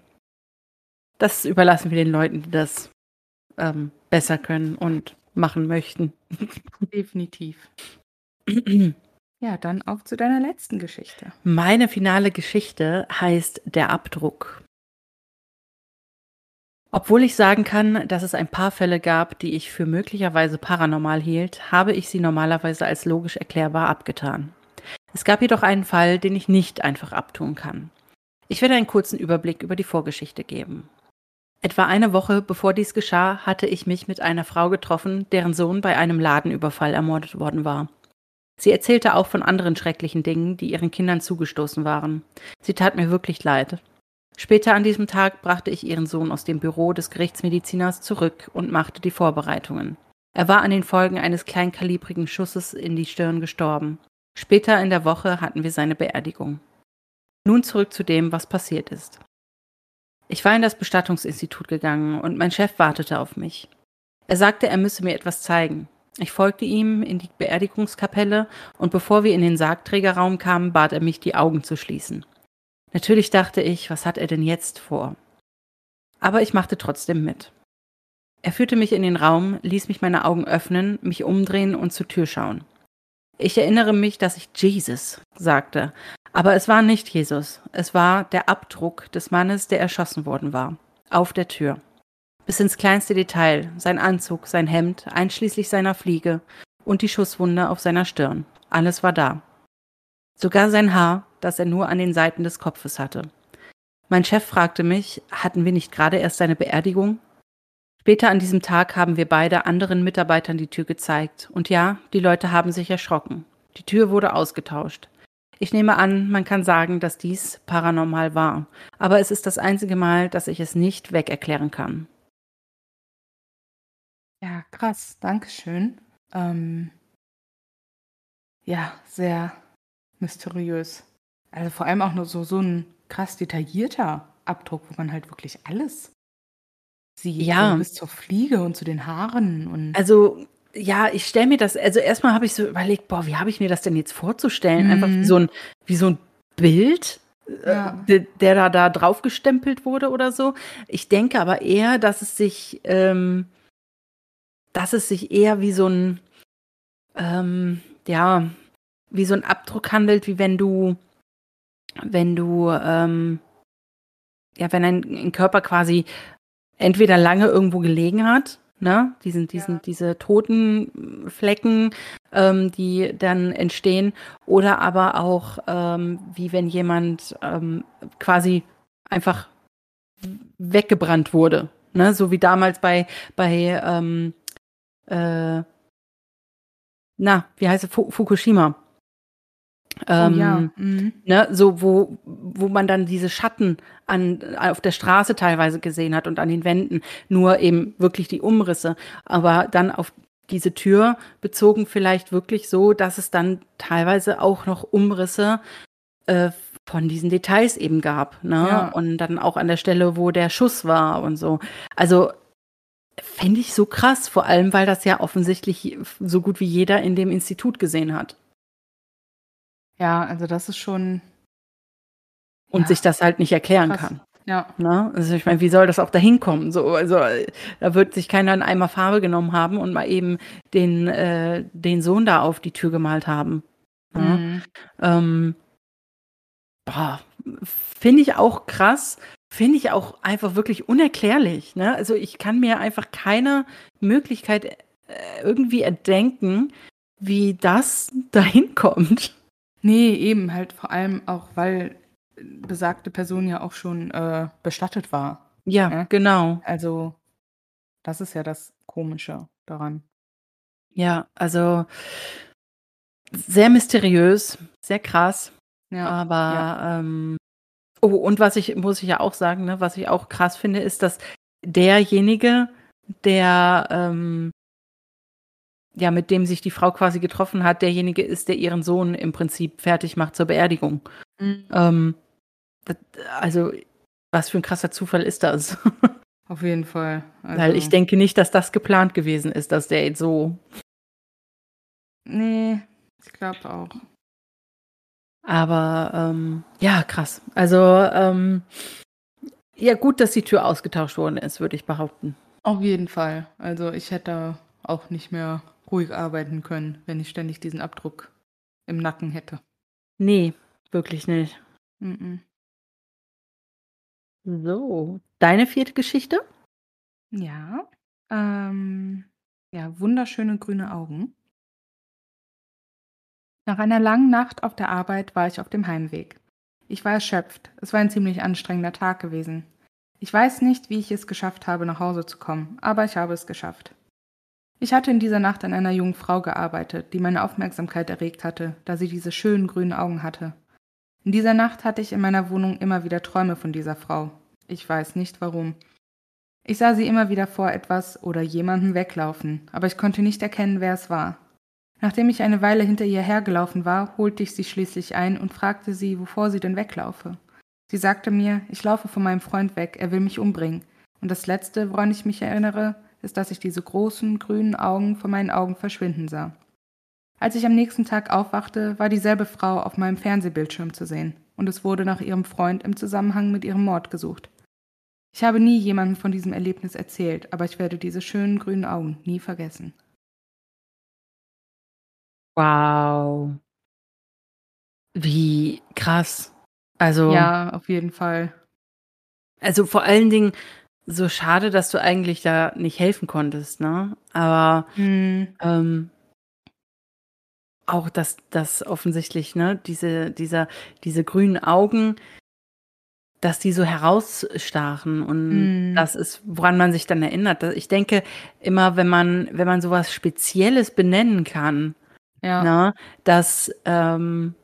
das überlassen wir den Leuten, die das ähm, besser können und machen möchten. Definitiv. (clears throat) ja, dann auf zu deiner letzten Geschichte. Meine finale Geschichte heißt Der Abdruck. Obwohl ich sagen kann, dass es ein paar Fälle gab, die ich für möglicherweise paranormal hielt, habe ich sie normalerweise als logisch erklärbar abgetan. Es gab jedoch einen Fall, den ich nicht einfach abtun kann. Ich werde einen kurzen Überblick über die Vorgeschichte geben. Etwa eine Woche bevor dies geschah, hatte ich mich mit einer Frau getroffen, deren Sohn bei einem Ladenüberfall ermordet worden war. Sie erzählte auch von anderen schrecklichen Dingen, die ihren Kindern zugestoßen waren. Sie tat mir wirklich leid. Später an diesem Tag brachte ich ihren Sohn aus dem Büro des Gerichtsmediziners zurück und machte die Vorbereitungen. Er war an den Folgen eines kleinkalibrigen Schusses in die Stirn gestorben. Später in der Woche hatten wir seine Beerdigung. Nun zurück zu dem, was passiert ist. Ich war in das Bestattungsinstitut gegangen und mein Chef wartete auf mich. Er sagte, er müsse mir etwas zeigen. Ich folgte ihm in die Beerdigungskapelle und bevor wir in den Sargträgerraum kamen, bat er mich, die Augen zu schließen. Natürlich dachte ich, was hat er denn jetzt vor? Aber ich machte trotzdem mit. Er führte mich in den Raum, ließ mich meine Augen öffnen, mich umdrehen und zur Tür schauen. Ich erinnere mich, dass ich Jesus sagte, aber es war nicht Jesus, es war der Abdruck des Mannes, der erschossen worden war, auf der Tür. Bis ins kleinste Detail, sein Anzug, sein Hemd, einschließlich seiner Fliege und die Schusswunde auf seiner Stirn. Alles war da. Sogar sein Haar, das er nur an den Seiten des Kopfes hatte. Mein Chef fragte mich, hatten wir nicht gerade erst seine Beerdigung? Später an diesem Tag haben wir beide anderen Mitarbeitern die Tür gezeigt. Und ja, die Leute haben sich erschrocken. Die Tür wurde ausgetauscht. Ich nehme an, man kann sagen, dass dies paranormal war. Aber es ist das einzige Mal, dass ich es nicht weg erklären kann. Ja, krass. Dankeschön. Ähm, ja, sehr mysteriös. Also vor allem auch nur so, so ein krass detaillierter Abdruck, wo man halt wirklich alles sieht. Ja. So bis zur Fliege und zu den Haaren. Und Also, ja, ich stelle mir das, also erstmal habe ich so überlegt, boah, wie habe ich mir das denn jetzt vorzustellen? Einfach wie Mhm. so ein, wie so ein Bild, äh, Ja. der, der da, da drauf gestempelt wurde oder so. Ich denke aber eher, dass es sich, ähm, dass es sich eher wie so ein, ähm, ja, wie so ein Abdruck handelt, wie wenn du, wenn du, ähm, ja, wenn ein, ein Körper quasi entweder lange irgendwo gelegen hat, ne, diesen, diesen, Ja. diese toten Flecken, ähm, die dann entstehen, oder aber auch ähm, wie wenn jemand ähm, quasi einfach weggebrannt wurde, ne, so wie damals bei bei ähm, äh, na, wie heißt es, Fu Fukushima. oh ja. Ähm, Mhm. Ne, so wo, wo man dann diese Schatten an, auf der Straße teilweise gesehen hat und an den Wänden, nur eben wirklich die Umrisse, aber dann auf diese Tür bezogen vielleicht wirklich so, dass es dann teilweise auch noch Umrisse äh, von diesen Details eben gab, ne? Ja. Und dann auch an der Stelle, wo der Schuss war und so. Also fände ich so krass, vor allem, weil das ja offensichtlich so gut wie jeder in dem Institut gesehen hat. Ja, also das ist schon. und Ja. sich das halt nicht erklären Krass. kann. Ja. Ne? Also ich meine, wie soll das auch dahin kommen? So, also da wird sich keiner einen Eimer Farbe genommen haben und mal eben den, äh, den Sohn da auf die Tür gemalt haben. Ne? Mhm. Ähm, boah, finde ich auch krass, finde ich auch einfach wirklich unerklärlich. Ne? Also ich kann mir einfach keine Möglichkeit äh, irgendwie erdenken, wie das (laughs) dahin kommt. Nee, eben halt vor allem auch, weil besagte Person ja auch schon äh, bestattet war. Ja, Ja. genau. Also, das ist ja das Komische daran. Ja, also sehr mysteriös, sehr krass. Ja. Aber ähm, oh, und was ich, muss ich ja auch sagen, ne, was ich auch krass finde, ist, dass derjenige, der ähm, ja, mit dem sich die Frau quasi getroffen hat, derjenige ist, der ihren Sohn im Prinzip fertig macht zur Beerdigung. Mhm. Ähm, das, also, was für ein krasser Zufall ist das? (laughs) Auf jeden Fall. Also, Weil ich denke nicht, dass das geplant gewesen ist, dass der jetzt so. Nee, ich glaube auch. Aber ähm, ja, krass. Also ähm, ja, gut, dass die Tür ausgetauscht worden ist, würde ich behaupten. Auf jeden Fall. Also ich hätte auch nicht mehr ruhig arbeiten können, wenn ich ständig diesen Abdruck im Nacken hätte. Nee, wirklich nicht. Mhm. So, deine vierte Geschichte? Ja. Ähm, ja, wunderschöne grüne Augen. Nach einer langen Nacht auf der Arbeit war ich auf dem Heimweg. Ich war erschöpft. Es war ein ziemlich anstrengender Tag gewesen. Ich weiß nicht, wie ich es geschafft habe, nach Hause zu kommen, aber ich habe es geschafft. Ich hatte in dieser Nacht an einer jungen Frau gearbeitet, die meine Aufmerksamkeit erregt hatte, da sie diese schönen grünen Augen hatte. In dieser Nacht hatte ich in meiner Wohnung immer wieder Träume von dieser Frau. Ich weiß nicht warum. Ich sah sie immer wieder vor etwas oder jemandem weglaufen, aber ich konnte nicht erkennen, wer es war. Nachdem ich eine Weile hinter ihr hergelaufen war, holte ich sie schließlich ein und fragte sie, wovor sie denn weglaufe. Sie sagte mir, ich laufe von meinem Freund weg, er will mich umbringen. Und das Letzte, woran ich mich erinnere, ist, dass ich diese großen, grünen Augen vor meinen Augen verschwinden sah. Als ich am nächsten Tag aufwachte, war dieselbe Frau auf meinem Fernsehbildschirm zu sehen, und es wurde nach ihrem Freund im Zusammenhang mit ihrem Mord gesucht. Ich habe nie jemandem von diesem Erlebnis erzählt, aber ich werde diese schönen grünen Augen nie vergessen. Wow. Wie krass. Also, Ja, auf jeden Fall. also vor allen Dingen so schade, dass du eigentlich da nicht helfen konntest, ne? Aber Mhm. ähm, auch, dass das offensichtlich, ne, diese, dieser, diese grünen Augen, dass die so herausstachen und Mhm. das ist, woran man sich dann erinnert. Ich denke immer, wenn man, wenn man sowas Spezielles benennen kann, Ja. ne, dass, ähm,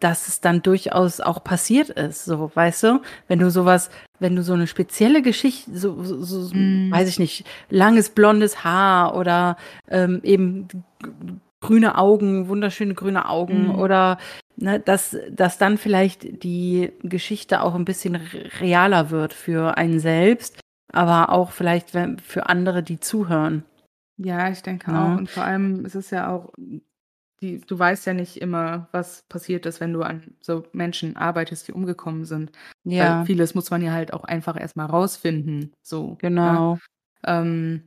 dass es dann durchaus auch passiert ist, so, weißt du? Wenn du sowas, wenn du so eine spezielle Geschichte, so, so, so Mhm. weiß ich nicht, langes blondes Haar oder ähm, eben grüne Augen, wunderschöne grüne Augen Mhm. oder ne, dass, dass dann vielleicht die Geschichte auch ein bisschen re- realer wird für einen selbst, aber auch vielleicht für andere, die zuhören. Ja, ich denke Ja. auch. Und vor allem ist es ja auch, die, du weißt ja nicht immer, was passiert ist, wenn du an so Menschen arbeitest, die umgekommen sind. Ja, Weil vieles muss man ja halt auch einfach erstmal rausfinden. So. genau. Ja. Ähm,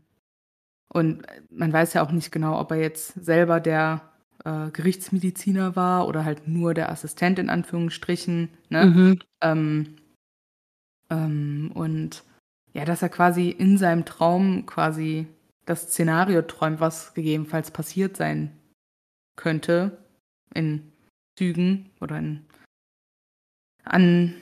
und man weiß ja auch nicht genau, ob er jetzt selber der äh, Gerichtsmediziner war oder halt nur der Assistent in Anführungsstrichen. Ne? Mhm. Ähm, ähm, und ja, dass er quasi in seinem Traum quasi das Szenario träumt, was gegebenenfalls passiert sein könnte in Zügen oder in an,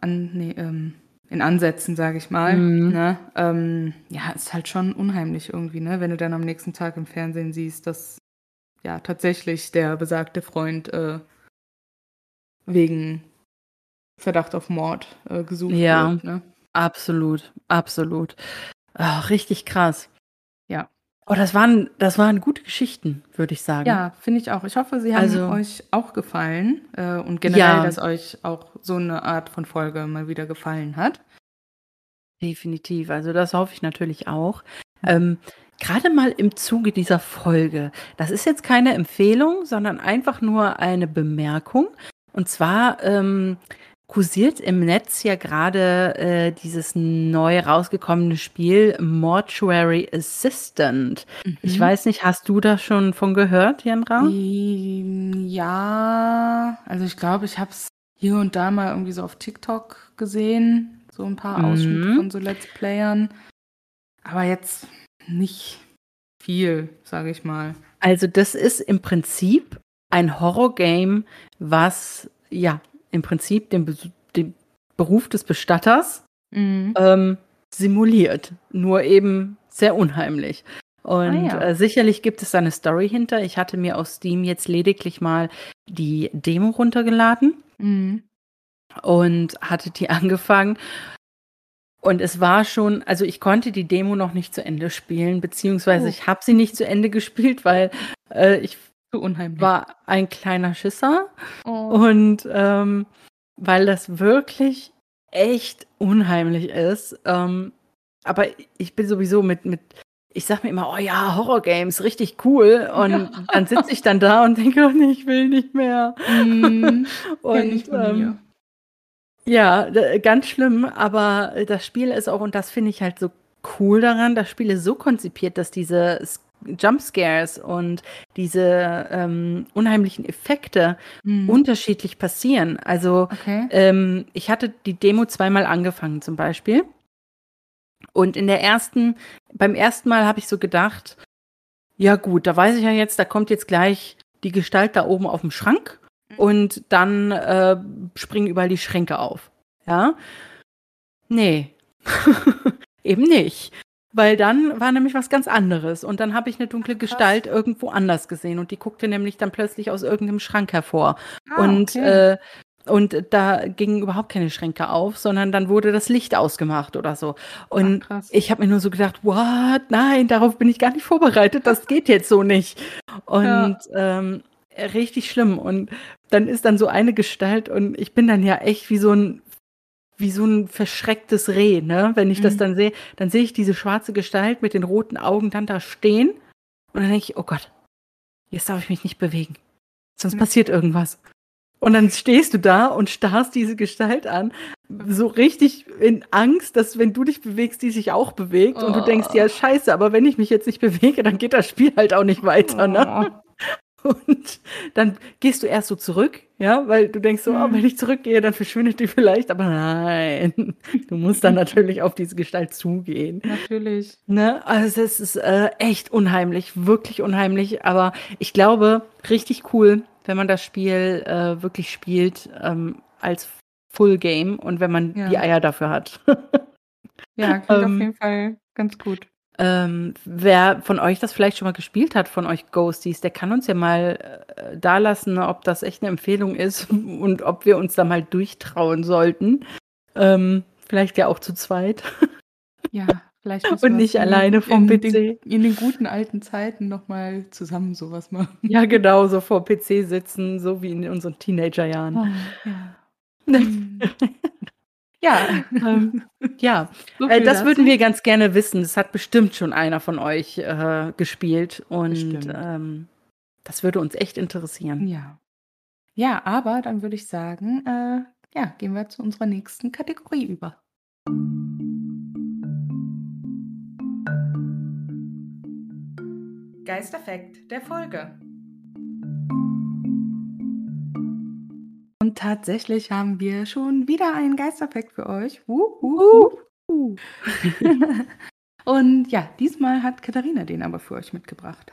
an nee, ähm, in Ansätzen, sage ich mal. Mhm. Ne? Ähm, ja, ist halt schon unheimlich irgendwie, ne? Wenn du dann am nächsten Tag im Fernsehen siehst, dass ja tatsächlich der besagte Freund äh, wegen Verdacht auf Mord äh, gesucht Ja. wird. Ne? Absolut, absolut. Ach, richtig krass. Oh, das waren, das waren gute Geschichten, würde ich sagen. Ja, finde ich auch. Ich hoffe, sie haben Also- euch auch gefallen äh, und generell, Ja. dass euch auch so eine Art von Folge mal wieder gefallen hat. Definitiv. Also das hoffe ich natürlich auch. Ähm, Gerade mal im Zuge dieser Folge. Das ist jetzt keine Empfehlung, sondern einfach nur eine Bemerkung. Und zwar ähm, kursiert im Netz ja gerade äh, dieses neu rausgekommene Spiel Mortuary Assistant. Ich Mhm. weiß nicht, hast du da schon von gehört, Jenra? Ähm, Ja, also ich glaube, ich habe es hier und da mal irgendwie so auf TikTok gesehen, so ein paar Ausschnitte Mhm. von so Let's Playern, aber jetzt nicht viel, sage ich mal. Also das ist im Prinzip ein Horror-Game, was ja im Prinzip den, Bes- den Beruf des Bestatters Mhm. ähm, simuliert, nur eben sehr unheimlich. Und Ah ja. äh, sicherlich gibt es da eine Story hinter. Ich hatte mir aus Steam jetzt lediglich mal die Demo runtergeladen Mhm. und hatte die (laughs) angefangen. Und es war schon, also ich konnte die Demo noch nicht zu Ende spielen, beziehungsweise Oh. ich habe sie nicht zu Ende (laughs) gespielt, weil äh, ich So unheimlich. war ein kleiner Schisser oh. und ähm, weil das wirklich echt unheimlich ist. Ähm, aber ich bin sowieso mit, mit ich sag mir immer, oh ja, Horror-Games, richtig cool. Und ja. dann sitze ich dann da und denke, (laughs) oh nee, ich will nicht mehr. (laughs) Mm, und ähm, ja, ganz schlimm, aber das Spiel ist auch, und das finde ich halt so cool daran, das Spiel ist so konzipiert, dass diese Jumpscares und diese ähm, unheimlichen Effekte mhm. unterschiedlich passieren. Also okay. ähm, ich hatte die Demo zweimal angefangen zum Beispiel. Und in der ersten, beim ersten Mal habe ich so gedacht, ja gut, da weiß ich ja jetzt, da kommt jetzt gleich die Gestalt da oben auf dem Schrank mhm. und dann äh, springen überall die Schränke auf. Ja? Nee. (laughs) Eben nicht. Weil dann war nämlich was ganz anderes. Und dann habe ich eine dunkle Gestalt Krass. irgendwo anders gesehen. Und die guckte nämlich dann plötzlich aus irgendeinem Schrank hervor. Ah, und, okay. äh, und da gingen überhaupt keine Schränke auf, sondern dann wurde das Licht ausgemacht oder so. Und Ach, ich habe mir nur so gedacht, what? Nein, darauf bin ich gar nicht vorbereitet. Das geht jetzt so nicht. Und ja. ähm, richtig schlimm. Und dann ist dann so eine Gestalt und ich bin dann ja echt wie so ein wie so ein verschrecktes Reh, ne? Wenn ich mhm. das dann sehe, dann sehe ich diese schwarze Gestalt mit den roten Augen dann da stehen und dann denke ich, oh Gott, jetzt darf ich mich nicht bewegen. Sonst mhm. passiert irgendwas. Und dann stehst du da und starrst diese Gestalt an, so richtig in Angst, dass wenn du dich bewegst, die sich auch bewegt. Oh. Und du denkst, ja, oh. scheiße, aber wenn ich mich jetzt nicht bewege, dann geht das Spiel halt auch nicht weiter, ne? Und dann gehst du erst so zurück, ja, weil du denkst so, oh, wenn ich zurückgehe, dann verschwindet die vielleicht, aber nein, du musst dann natürlich auf diese Gestalt zugehen. Natürlich. Ne? Also es ist äh, echt unheimlich, wirklich unheimlich, aber ich glaube, richtig cool, wenn man das Spiel äh, wirklich spielt ähm, als Full Game und wenn man ja. die Eier dafür hat. ja, klingt ähm, auf jeden Fall ganz gut. Ähm, wer von euch das vielleicht schon mal gespielt hat, von euch Ghosties, der kann uns ja mal äh, da lassen, ob das echt eine Empfehlung ist (laughs) und ob wir uns da mal durchtrauen sollten. Ähm, vielleicht ja auch zu zweit. (laughs) Ja, vielleicht. und nicht in, alleine vom in PC. Den, in den guten alten Zeiten nochmal zusammen sowas machen. Ja, genau, so vor PC sitzen, so wie in unseren Teenagerjahren. Oh, ja. (laughs) Ja, (laughs) ähm, ja. So äh, das würden wir ganz gerne wissen. Das hat bestimmt schon einer von euch äh, gespielt und ähm, das würde uns echt interessieren. Ja. Ja, aber dann würde ich sagen, äh, ja, gehen wir zu unserer nächsten Kategorie über. Geisterfekt der Folge. Und tatsächlich haben wir schon wieder einen Geisterfakt für euch. Uh, uh, uh. und ja, diesmal hat Katharina den aber für euch mitgebracht.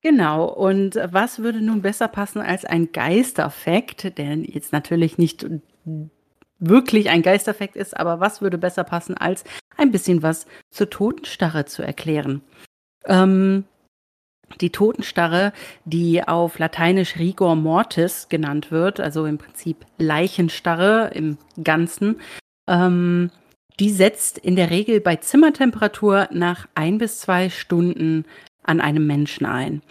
Genau, und was würde nun besser passen als ein Geisterfakt, der jetzt natürlich nicht wirklich ein Geisterfakt ist, aber was würde besser passen, als ein bisschen was zur Totenstarre zu erklären? Ähm, die Totenstarre, die auf Lateinisch Rigor Mortis genannt wird, also im Prinzip Leichenstarre im Ganzen, ähm, die setzt in der Regel bei Zimmertemperatur nach ein bis zwei Stunden an einem Menschen ein.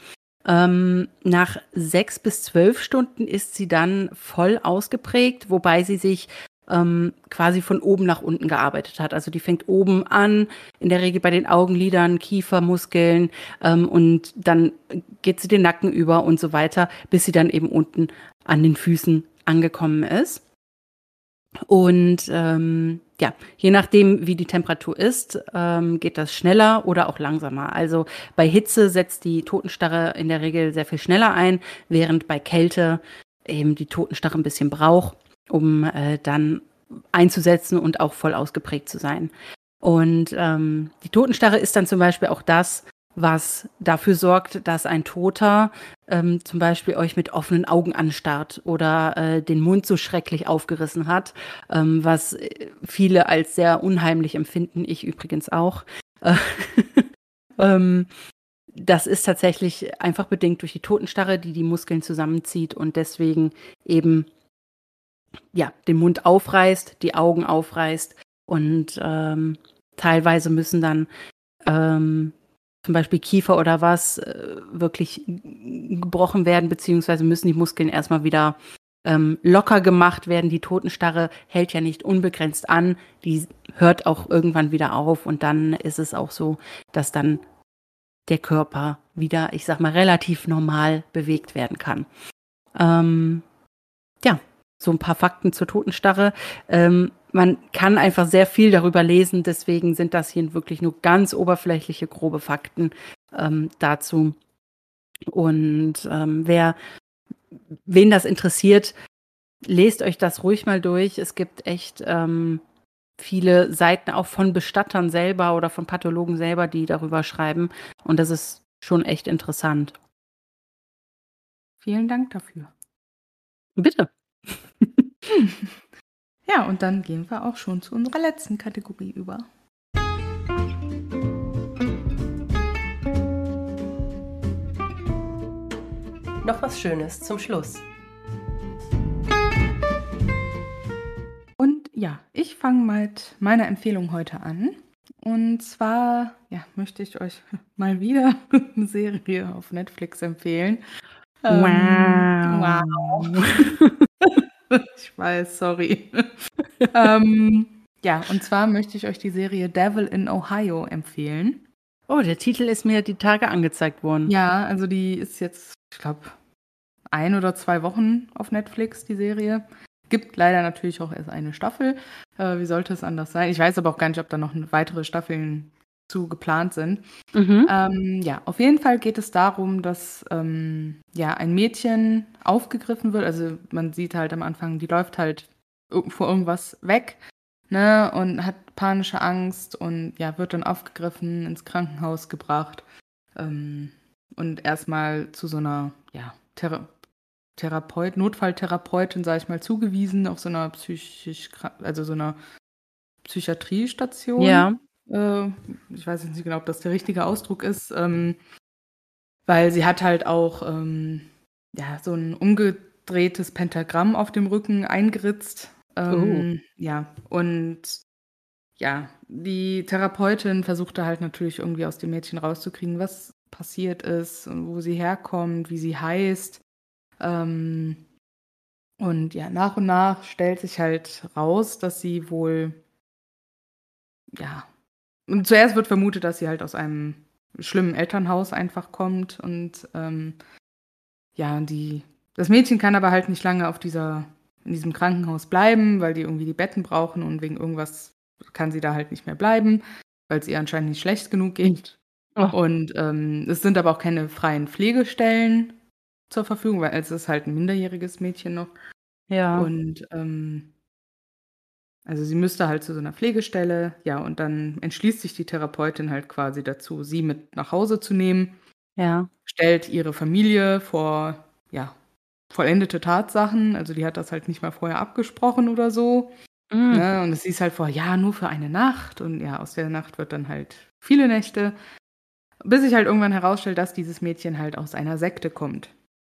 Ähm, nach sechs bis zwölf Stunden ist sie dann voll ausgeprägt, wobei sie sich ähm, quasi von oben nach unten gearbeitet hat. Also die fängt oben an, in der Regel bei den Augenlidern, Kiefermuskeln ähm, und dann geht sie den Nacken über und so weiter, bis sie dann eben unten an den Füßen angekommen ist. Und ähm, ja, je nachdem, wie die Temperatur ist, ähm, geht das schneller oder auch langsamer. Also bei Hitze setzt die Totenstarre in der Regel sehr viel schneller ein, während bei Kälte eben die Totenstarre ein bisschen braucht um äh, dann einzusetzen und auch voll ausgeprägt zu sein. Und ähm, die Totenstarre ist dann zum Beispiel auch das, was dafür sorgt, dass ein Toter ähm, zum Beispiel euch mit offenen Augen anstarrt oder äh, den Mund so schrecklich aufgerissen hat, ähm, was viele als sehr unheimlich empfinden, ich übrigens auch. (laughs) ähm, das ist tatsächlich einfach bedingt durch die Totenstarre, die die Muskeln zusammenzieht und deswegen eben ja, den Mund aufreißt, die Augen aufreißt und ähm, teilweise müssen dann ähm, zum Beispiel Kiefer oder was äh, wirklich gebrochen werden, beziehungsweise müssen die Muskeln erstmal wieder ähm, locker gemacht werden. Die Totenstarre hält ja nicht unbegrenzt an, die hört auch irgendwann wieder auf und dann ist es auch so, dass dann der Körper wieder, ich sag mal, relativ normal bewegt werden kann. Ähm, ja, so ein paar Fakten zur Totenstarre. Ähm, man kann einfach sehr viel darüber lesen, deswegen sind das hier wirklich nur ganz oberflächliche, grobe Fakten ähm, dazu. Und ähm, wer, wen das interessiert, lest euch das ruhig mal durch. Es gibt echt ähm, viele Seiten auch von Bestattern selber oder von Pathologen selber, die darüber schreiben. Und das ist schon echt interessant. Vielen Dank dafür. Bitte. (laughs) ja, und dann gehen wir auch schon zu unserer letzten Kategorie über. Noch was Schönes zum Schluss. Und ja, ich fange mit meiner Empfehlung heute an. Und zwar ja, möchte ich euch (laughs) mal wieder (laughs) eine Serie auf Netflix empfehlen. Wow. Ähm, wow. (laughs) ich weiß, sorry. (laughs) ähm, ja, und zwar möchte ich euch die Serie Devil in Ohio empfehlen. Oh, der Titel ist mir die Tage angezeigt worden. Ja, also die ist jetzt, ich glaube, ein oder zwei Wochen auf Netflix, die Serie. Gibt leider natürlich auch erst eine Staffel. Äh, wie sollte es anders sein? Ich weiß aber auch gar nicht, ob da noch weitere Staffeln zu geplant sind. Mhm. Ähm, ja, auf jeden Fall geht es darum, dass ähm, ja ein Mädchen aufgegriffen wird. Also man sieht halt am Anfang, die läuft halt vor irgendwas weg, ne, und hat panische Angst und ja, wird dann aufgegriffen, ins Krankenhaus gebracht ähm, und erstmal zu so einer, ja, Thera Therapeut, Notfalltherapeutin, sage ich mal, zugewiesen auf so einer psychisch, also so einer Psychiatriestation. Ja. Äh, ich weiß jetzt nicht genau, ob das der richtige Ausdruck ist, ähm, weil sie hat halt auch ähm, ja, so ein umgedrehtes Pentagramm auf dem Rücken eingeritzt. Ähm, oh. Ja, und ja, die Therapeutin versuchte halt natürlich irgendwie aus dem Mädchen rauszukriegen, was passiert ist und wo sie herkommt, wie sie heißt. Ähm, und ja, nach und nach stellt sich halt raus, dass sie wohl ja und zuerst wird vermutet, dass sie halt aus einem schlimmen Elternhaus einfach kommt und ähm, ja, die, das Mädchen kann aber halt nicht lange auf dieser, in diesem Krankenhaus bleiben, weil die irgendwie die Betten brauchen und wegen irgendwas kann sie da halt nicht mehr bleiben, weil es ihr anscheinend nicht schlecht genug geht. Oh. Und ähm, es sind aber auch keine freien Pflegestellen zur Verfügung, weil es ist halt ein minderjähriges Mädchen noch. Ja. Und ähm, also sie müsste halt zu so einer Pflegestelle, ja, und dann entschließt sich die Therapeutin halt quasi dazu, sie mit nach Hause zu nehmen. Ja. Stellt ihre Familie vor, ja, vollendete Tatsachen. Also die hat das halt nicht mal vorher abgesprochen oder so. Mhm. Ne? Und es hieß halt vor, ja, nur für eine Nacht. Und ja, aus der Nacht wird dann halt viele Nächte. Bis sich halt irgendwann herausstellt, dass dieses Mädchen halt aus einer Sekte kommt,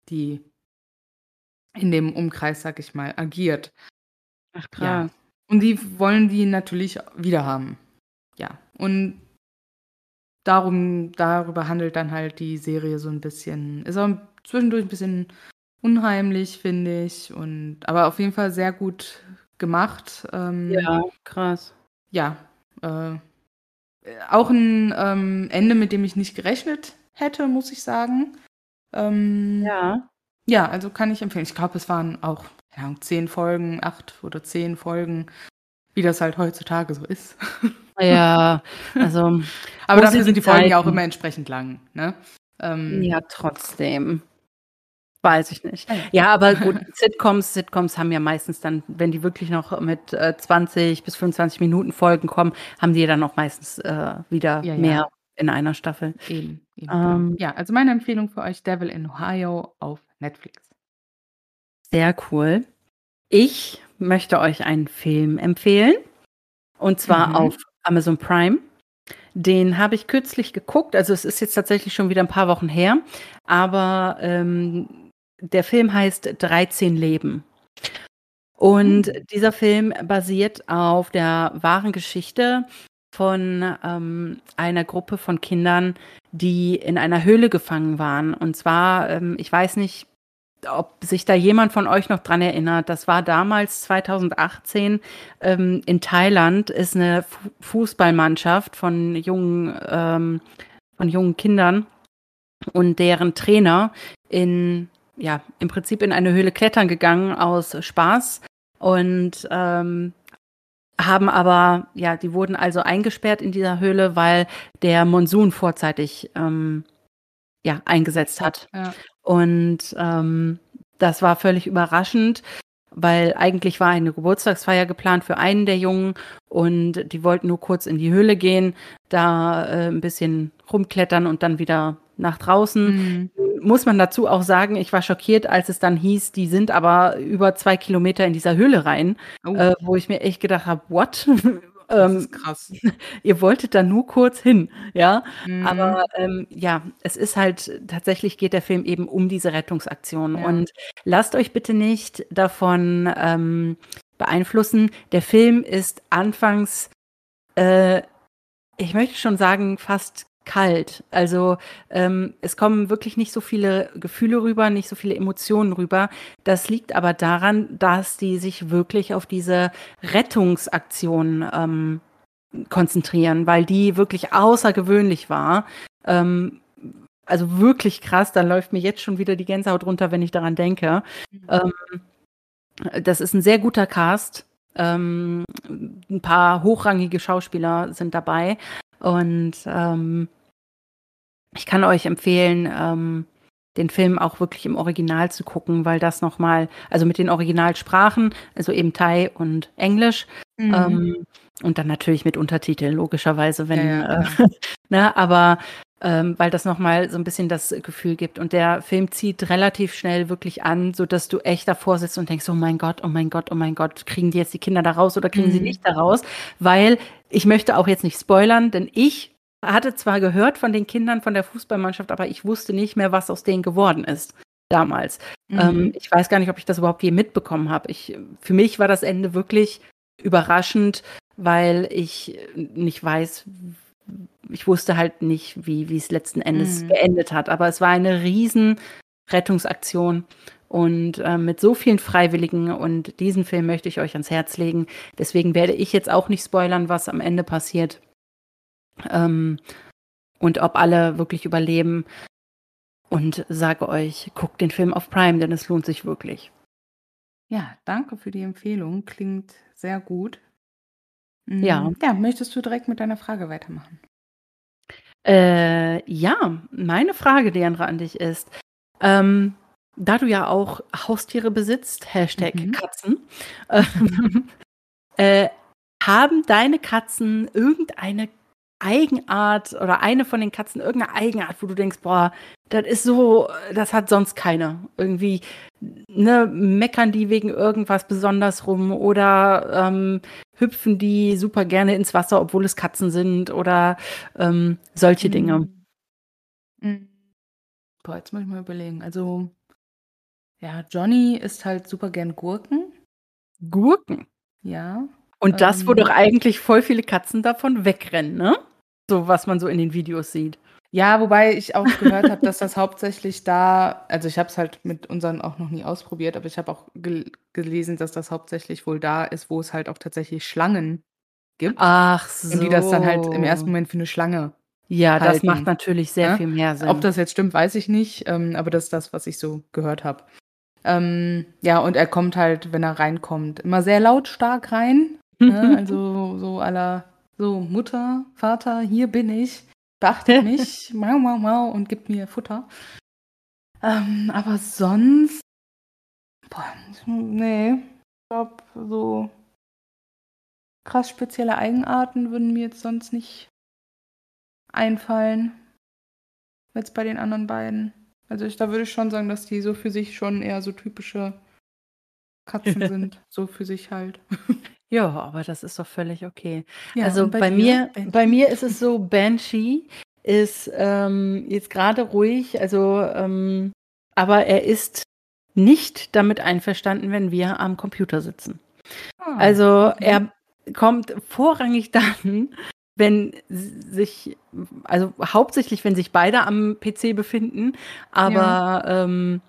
die in dem Umkreis, sag ich mal, agiert. Ach krass. Ja. Und die wollen die natürlich wieder haben. Ja. Und darum, darüber handelt dann halt die Serie so ein bisschen. Ist auch zwischendurch ein bisschen unheimlich, finde ich. Und aber auf jeden Fall sehr gut gemacht. Ähm, ja, krass. Ja. Äh, auch ein ähm, Ende, mit dem ich nicht gerechnet hätte, muss ich sagen. Ähm, ja. Ja, also kann ich empfehlen. Ich glaube, es waren auch ja, zehn Folgen, acht oder zehn Folgen, wie das halt heutzutage so ist. Ja, also. (laughs) Aber dafür sind die Folgen ja auch immer entsprechend lang, ne? Ähm, ja, trotzdem. Weiß ich nicht. Ja, aber gut, Sitcoms, Sitcoms haben ja meistens dann, wenn die wirklich noch mit äh, 20 bis 25 Minuten Folgen kommen, haben die dann auch meistens äh, wieder ja, mehr ja. in einer Staffel. Eben. eben ähm, ja, also meine Empfehlung für euch: Devil in Ohio auf Netflix. Sehr cool. Ich möchte euch einen Film empfehlen. Und zwar mhm. auf Amazon Prime. Den habe ich kürzlich geguckt. Also es ist jetzt tatsächlich schon wieder ein paar Wochen her. Aber ähm, der Film heißt 13 Leben. Und mhm. dieser Film basiert auf der wahren Geschichte von ähm, einer Gruppe von Kindern, die in einer Höhle gefangen waren. Und zwar, ähm, ich weiß nicht, ob sich da jemand von euch noch dran erinnert, das war damals 2018 ähm, in Thailand ist eine Fußballmannschaft von jungen ähm, von jungen Kindern und deren Trainer in, ja, im Prinzip in eine Höhle klettern gegangen aus Spaß und ähm, haben aber, ja, die wurden also eingesperrt in dieser Höhle, weil der Monsun vorzeitig ähm, ja, eingesetzt hat. Ja. Und ähm, das war völlig überraschend, weil eigentlich war eine Geburtstagsfeier geplant für einen der Jungen und die wollten nur kurz in die Höhle gehen, da äh, ein bisschen rumklettern und dann wieder nach draußen. Mhm. Muss man dazu auch sagen, ich war schockiert, als es dann hieß, die sind aber über zwei Kilometer in dieser Höhle rein, oh. äh, wo ich mir echt gedacht habe, what? Das ähm, ist krass. (laughs) ihr wolltet da nur kurz hin, ja. Mhm. Aber ähm, ja, es ist halt, tatsächlich geht der Film eben um diese Rettungsaktion. Ja. Und lasst euch bitte nicht davon ähm, beeinflussen. Der Film ist anfangs, äh, ich möchte schon sagen, fast kalt. Also ähm, es kommen wirklich nicht so viele Gefühle rüber, nicht so viele Emotionen rüber. Das liegt aber daran, dass die sich wirklich auf diese Rettungsaktion ähm, konzentrieren, weil die wirklich außergewöhnlich war. Ähm, also wirklich krass, da läuft mir jetzt schon wieder die Gänsehaut runter, wenn ich daran denke. Mhm. Ähm, das ist ein sehr guter Cast. Ähm, ein paar hochrangige Schauspieler sind dabei. Und ähm, ich kann euch empfehlen, ähm, den Film auch wirklich im Original zu gucken, weil das nochmal, also mit den Originalsprachen, also eben Thai und Englisch, mhm. ähm, und dann natürlich mit Untertiteln, logischerweise, wenn, ja, ja, äh, (laughs) ne, aber ähm, weil das nochmal so ein bisschen das Gefühl gibt. Und der Film zieht relativ schnell wirklich an, sodass du echt davor sitzt und denkst, oh mein Gott, oh mein Gott, oh mein Gott, kriegen die jetzt die Kinder da raus oder kriegen mhm. sie nicht da raus? Weil ich möchte auch jetzt nicht spoilern, denn ich hatte zwar gehört von den Kindern von der Fußballmannschaft, aber ich wusste nicht mehr, was aus denen geworden ist damals. Mhm. Ähm, ich weiß gar nicht, ob ich das überhaupt je mitbekommen habe. für mich war das Ende wirklich überraschend, weil ich nicht weiß, ich wusste halt nicht, wie, wie es letzten Endes mhm. geendet hat. Aber es war eine riesen Rettungsaktion und äh, mit so vielen Freiwilligen und diesen Film möchte ich euch ans Herz legen. Deswegen werde ich jetzt auch nicht spoilern, was am Ende passiert. Ähm, und ob alle wirklich überleben. Und sage euch, guckt den Film auf Prime, denn es lohnt sich wirklich. Ja, danke für die Empfehlung. Klingt sehr gut. Ja. Mhm. Ja, möchtest du direkt mit deiner Frage weitermachen? Äh, ja, meine Frage, Deandra, an dich ist, ähm, da du ja auch Haustiere besitzt, Hashtag mhm. Katzen, (laughs) ähm, äh, haben deine Katzen irgendeine Eigenart oder eine von den Katzen irgendeine Eigenart, wo du denkst, boah, das ist so, das hat sonst keiner. Irgendwie, ne, meckern die wegen irgendwas besonders rum oder ähm, hüpfen die super gerne ins Wasser, obwohl es Katzen sind oder ähm, solche mhm. Dinge. Mhm. Boah, jetzt muss ich mal überlegen. Also, ja, Johnny isst halt super gern Gurken. Gurken? Ja. Und das, wo ähm, doch eigentlich voll viele Katzen davon wegrennen, ne? So, was man so in den Videos sieht. Ja, wobei ich auch (laughs) gehört habe, dass das hauptsächlich da, also ich habe es halt mit unseren auch noch nie ausprobiert, aber ich habe auch gel gelesen, dass das hauptsächlich wohl da ist, wo es halt auch tatsächlich Schlangen gibt. Ach so. Und die das dann halt im ersten Moment für eine Schlange. Ja, halten. das macht natürlich sehr ja? viel mehr Sinn. Ob das jetzt stimmt, weiß ich nicht, ähm, aber das ist das, was ich so gehört habe. Ähm, ja, und er kommt halt, wenn er reinkommt, immer sehr lautstark rein. ne? (laughs) Also so aller so, Mutter, Vater, hier bin ich, beachtet (laughs) mich, mau, mau, mau und gibt mir Futter. Ähm, aber sonst, boah, nee, ich glaube, so krass spezielle Eigenarten würden mir jetzt sonst nicht einfallen. Jetzt bei den anderen beiden. Also ich, da würde ich schon sagen, dass die so für sich schon eher so typische Katzen (laughs) sind. So für sich halt. (laughs) Ja, aber das ist doch völlig okay. Ja, also bei, bei mir, bei mir ist es so, Banshee ist ähm, jetzt gerade ruhig, also ähm, aber er ist nicht damit einverstanden, wenn wir am Computer sitzen. Ah, also okay. er kommt vorrangig (laughs) dann, wenn sich, also hauptsächlich, wenn sich beide am PC befinden, aber ja. ähm,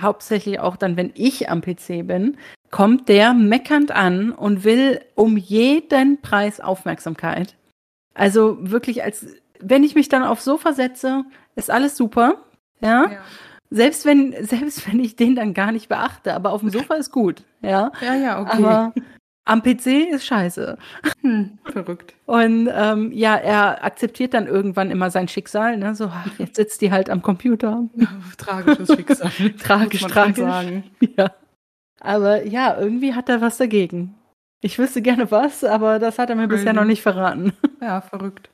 hauptsächlich auch dann, wenn ich am PC bin, kommt der meckernd an und will um jeden Preis Aufmerksamkeit. Also wirklich als, wenn ich mich dann aufs Sofa setze, ist alles super. Ja. Ja, Selbst wenn, (laughs) selbst wenn ich den dann gar nicht beachte, aber auf dem (laughs) Sofa ist gut. Ja. ja, ja okay. Aber am PC ist scheiße. hm, verrückt. Und ähm, ja, er akzeptiert dann irgendwann immer sein Schicksal. Ne? So, ach, jetzt sitzt die halt am Computer. (laughs) Tragisches Schicksal. Tragisch, (laughs) muss man schon tragisch. sagen. Ja. Aber ja, irgendwie hat er was dagegen. Ich wüsste gerne was, aber das hat er mir bisher Crazy. noch nicht verraten. (laughs) Ja, verrückt.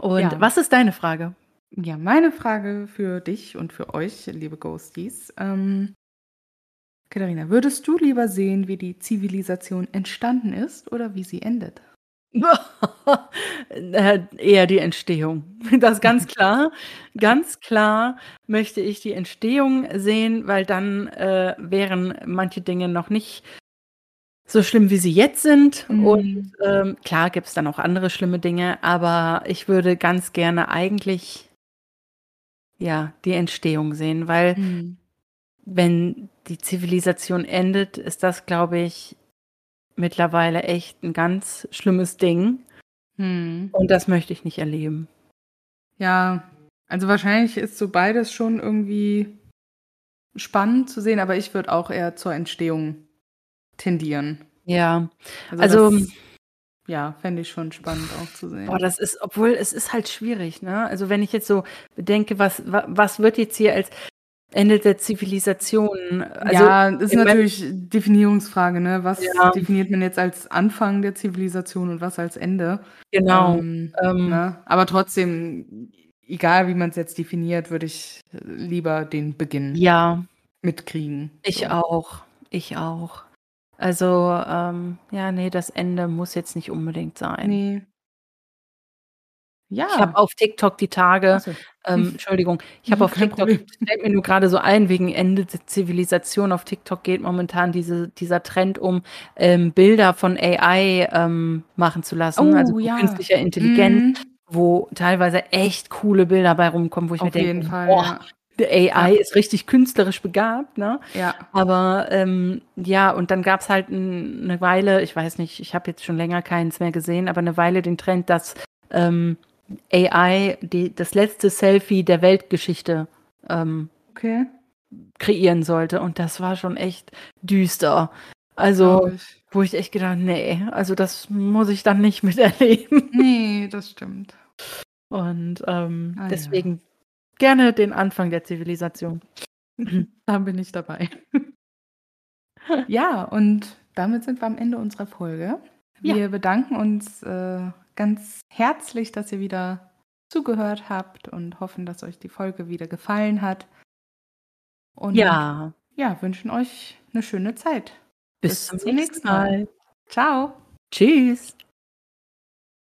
Und Ja. was ist deine Frage? Ja, meine Frage für dich und für euch, liebe Ghosties. Ähm, Katharina, würdest du lieber sehen, wie die Zivilisation entstanden ist oder wie sie endet? (laughs) Äh, Eher die Entstehung. Das ist ganz (laughs) klar. Ganz klar möchte ich die Entstehung sehen, weil dann äh, wären manche Dinge noch nicht so schlimm, wie sie jetzt sind. Mhm. Und ähm, klar gibt es dann auch andere schlimme Dinge, aber ich würde ganz gerne eigentlich ja die Entstehung sehen, weil Hm. wenn die Zivilisation endet, ist das, glaube ich, mittlerweile echt ein ganz schlimmes Ding. Hm. Und das möchte ich nicht erleben. Ja, also wahrscheinlich ist so beides schon irgendwie spannend zu sehen, aber ich würde auch eher zur Entstehung tendieren. Ja, Also- das, ja, fände ich schon spannend auch zu sehen. boah, das ist, obwohl es ist halt schwierig, ne? Also wenn ich jetzt so bedenke, was, wa- was wird jetzt hier als Ende der Zivilisation? Also, ja, ist natürlich Definierungsfrage, ne? Was Ja. definiert man jetzt als Anfang der Zivilisation und was als Ende? genau. Ähm, Ähm, ne? Aber trotzdem, egal wie man es jetzt definiert, würde ich lieber den Beginn ja, mitkriegen. ich So. auch. Ich auch. Also, ähm, ja, nee, das Ende muss jetzt nicht unbedingt sein. Nee. Ja. Ich habe auf TikTok die Tage, so. ähm, Entschuldigung, ich habe (laughs) auf TikTok, fällt mir nur gerade so ein, wegen Ende der Zivilisation auf TikTok geht momentan diese, dieser Trend um, ähm, Bilder von AI ähm, machen zu lassen, Oh, also ja. künstlicher Intelligenz, Mhm. wo teilweise echt coole Bilder bei rumkommen, wo ich Auf mir jeden denke, Fall, boah, der AI Ja. ist richtig künstlerisch begabt, ne? ja. Aber ähm, ja, und dann gab es halt n- eine Weile, ich weiß nicht, ich habe jetzt schon länger keins mehr gesehen, aber eine Weile den Trend, dass ähm, AI die, das letzte Selfie der Weltgeschichte ähm, Okay. kreieren sollte. Und das war schon echt düster. Also, ich. wo ich echt gedacht, nee, also das muss ich dann nicht (laughs) miterleben. Nee, das stimmt. Und ähm, Ah, ja. deswegen gerne den Anfang der Zivilisation. Da bin ich dabei. ja, und damit sind wir am Ende unserer Folge. Ja. Wir bedanken uns äh, ganz herzlich, dass ihr wieder zugehört habt und hoffen, dass euch die Folge wieder gefallen hat. Und Ja, ja, wünschen euch eine schöne Zeit. bis, zum nächsten Mal. Ciao. Tschüss.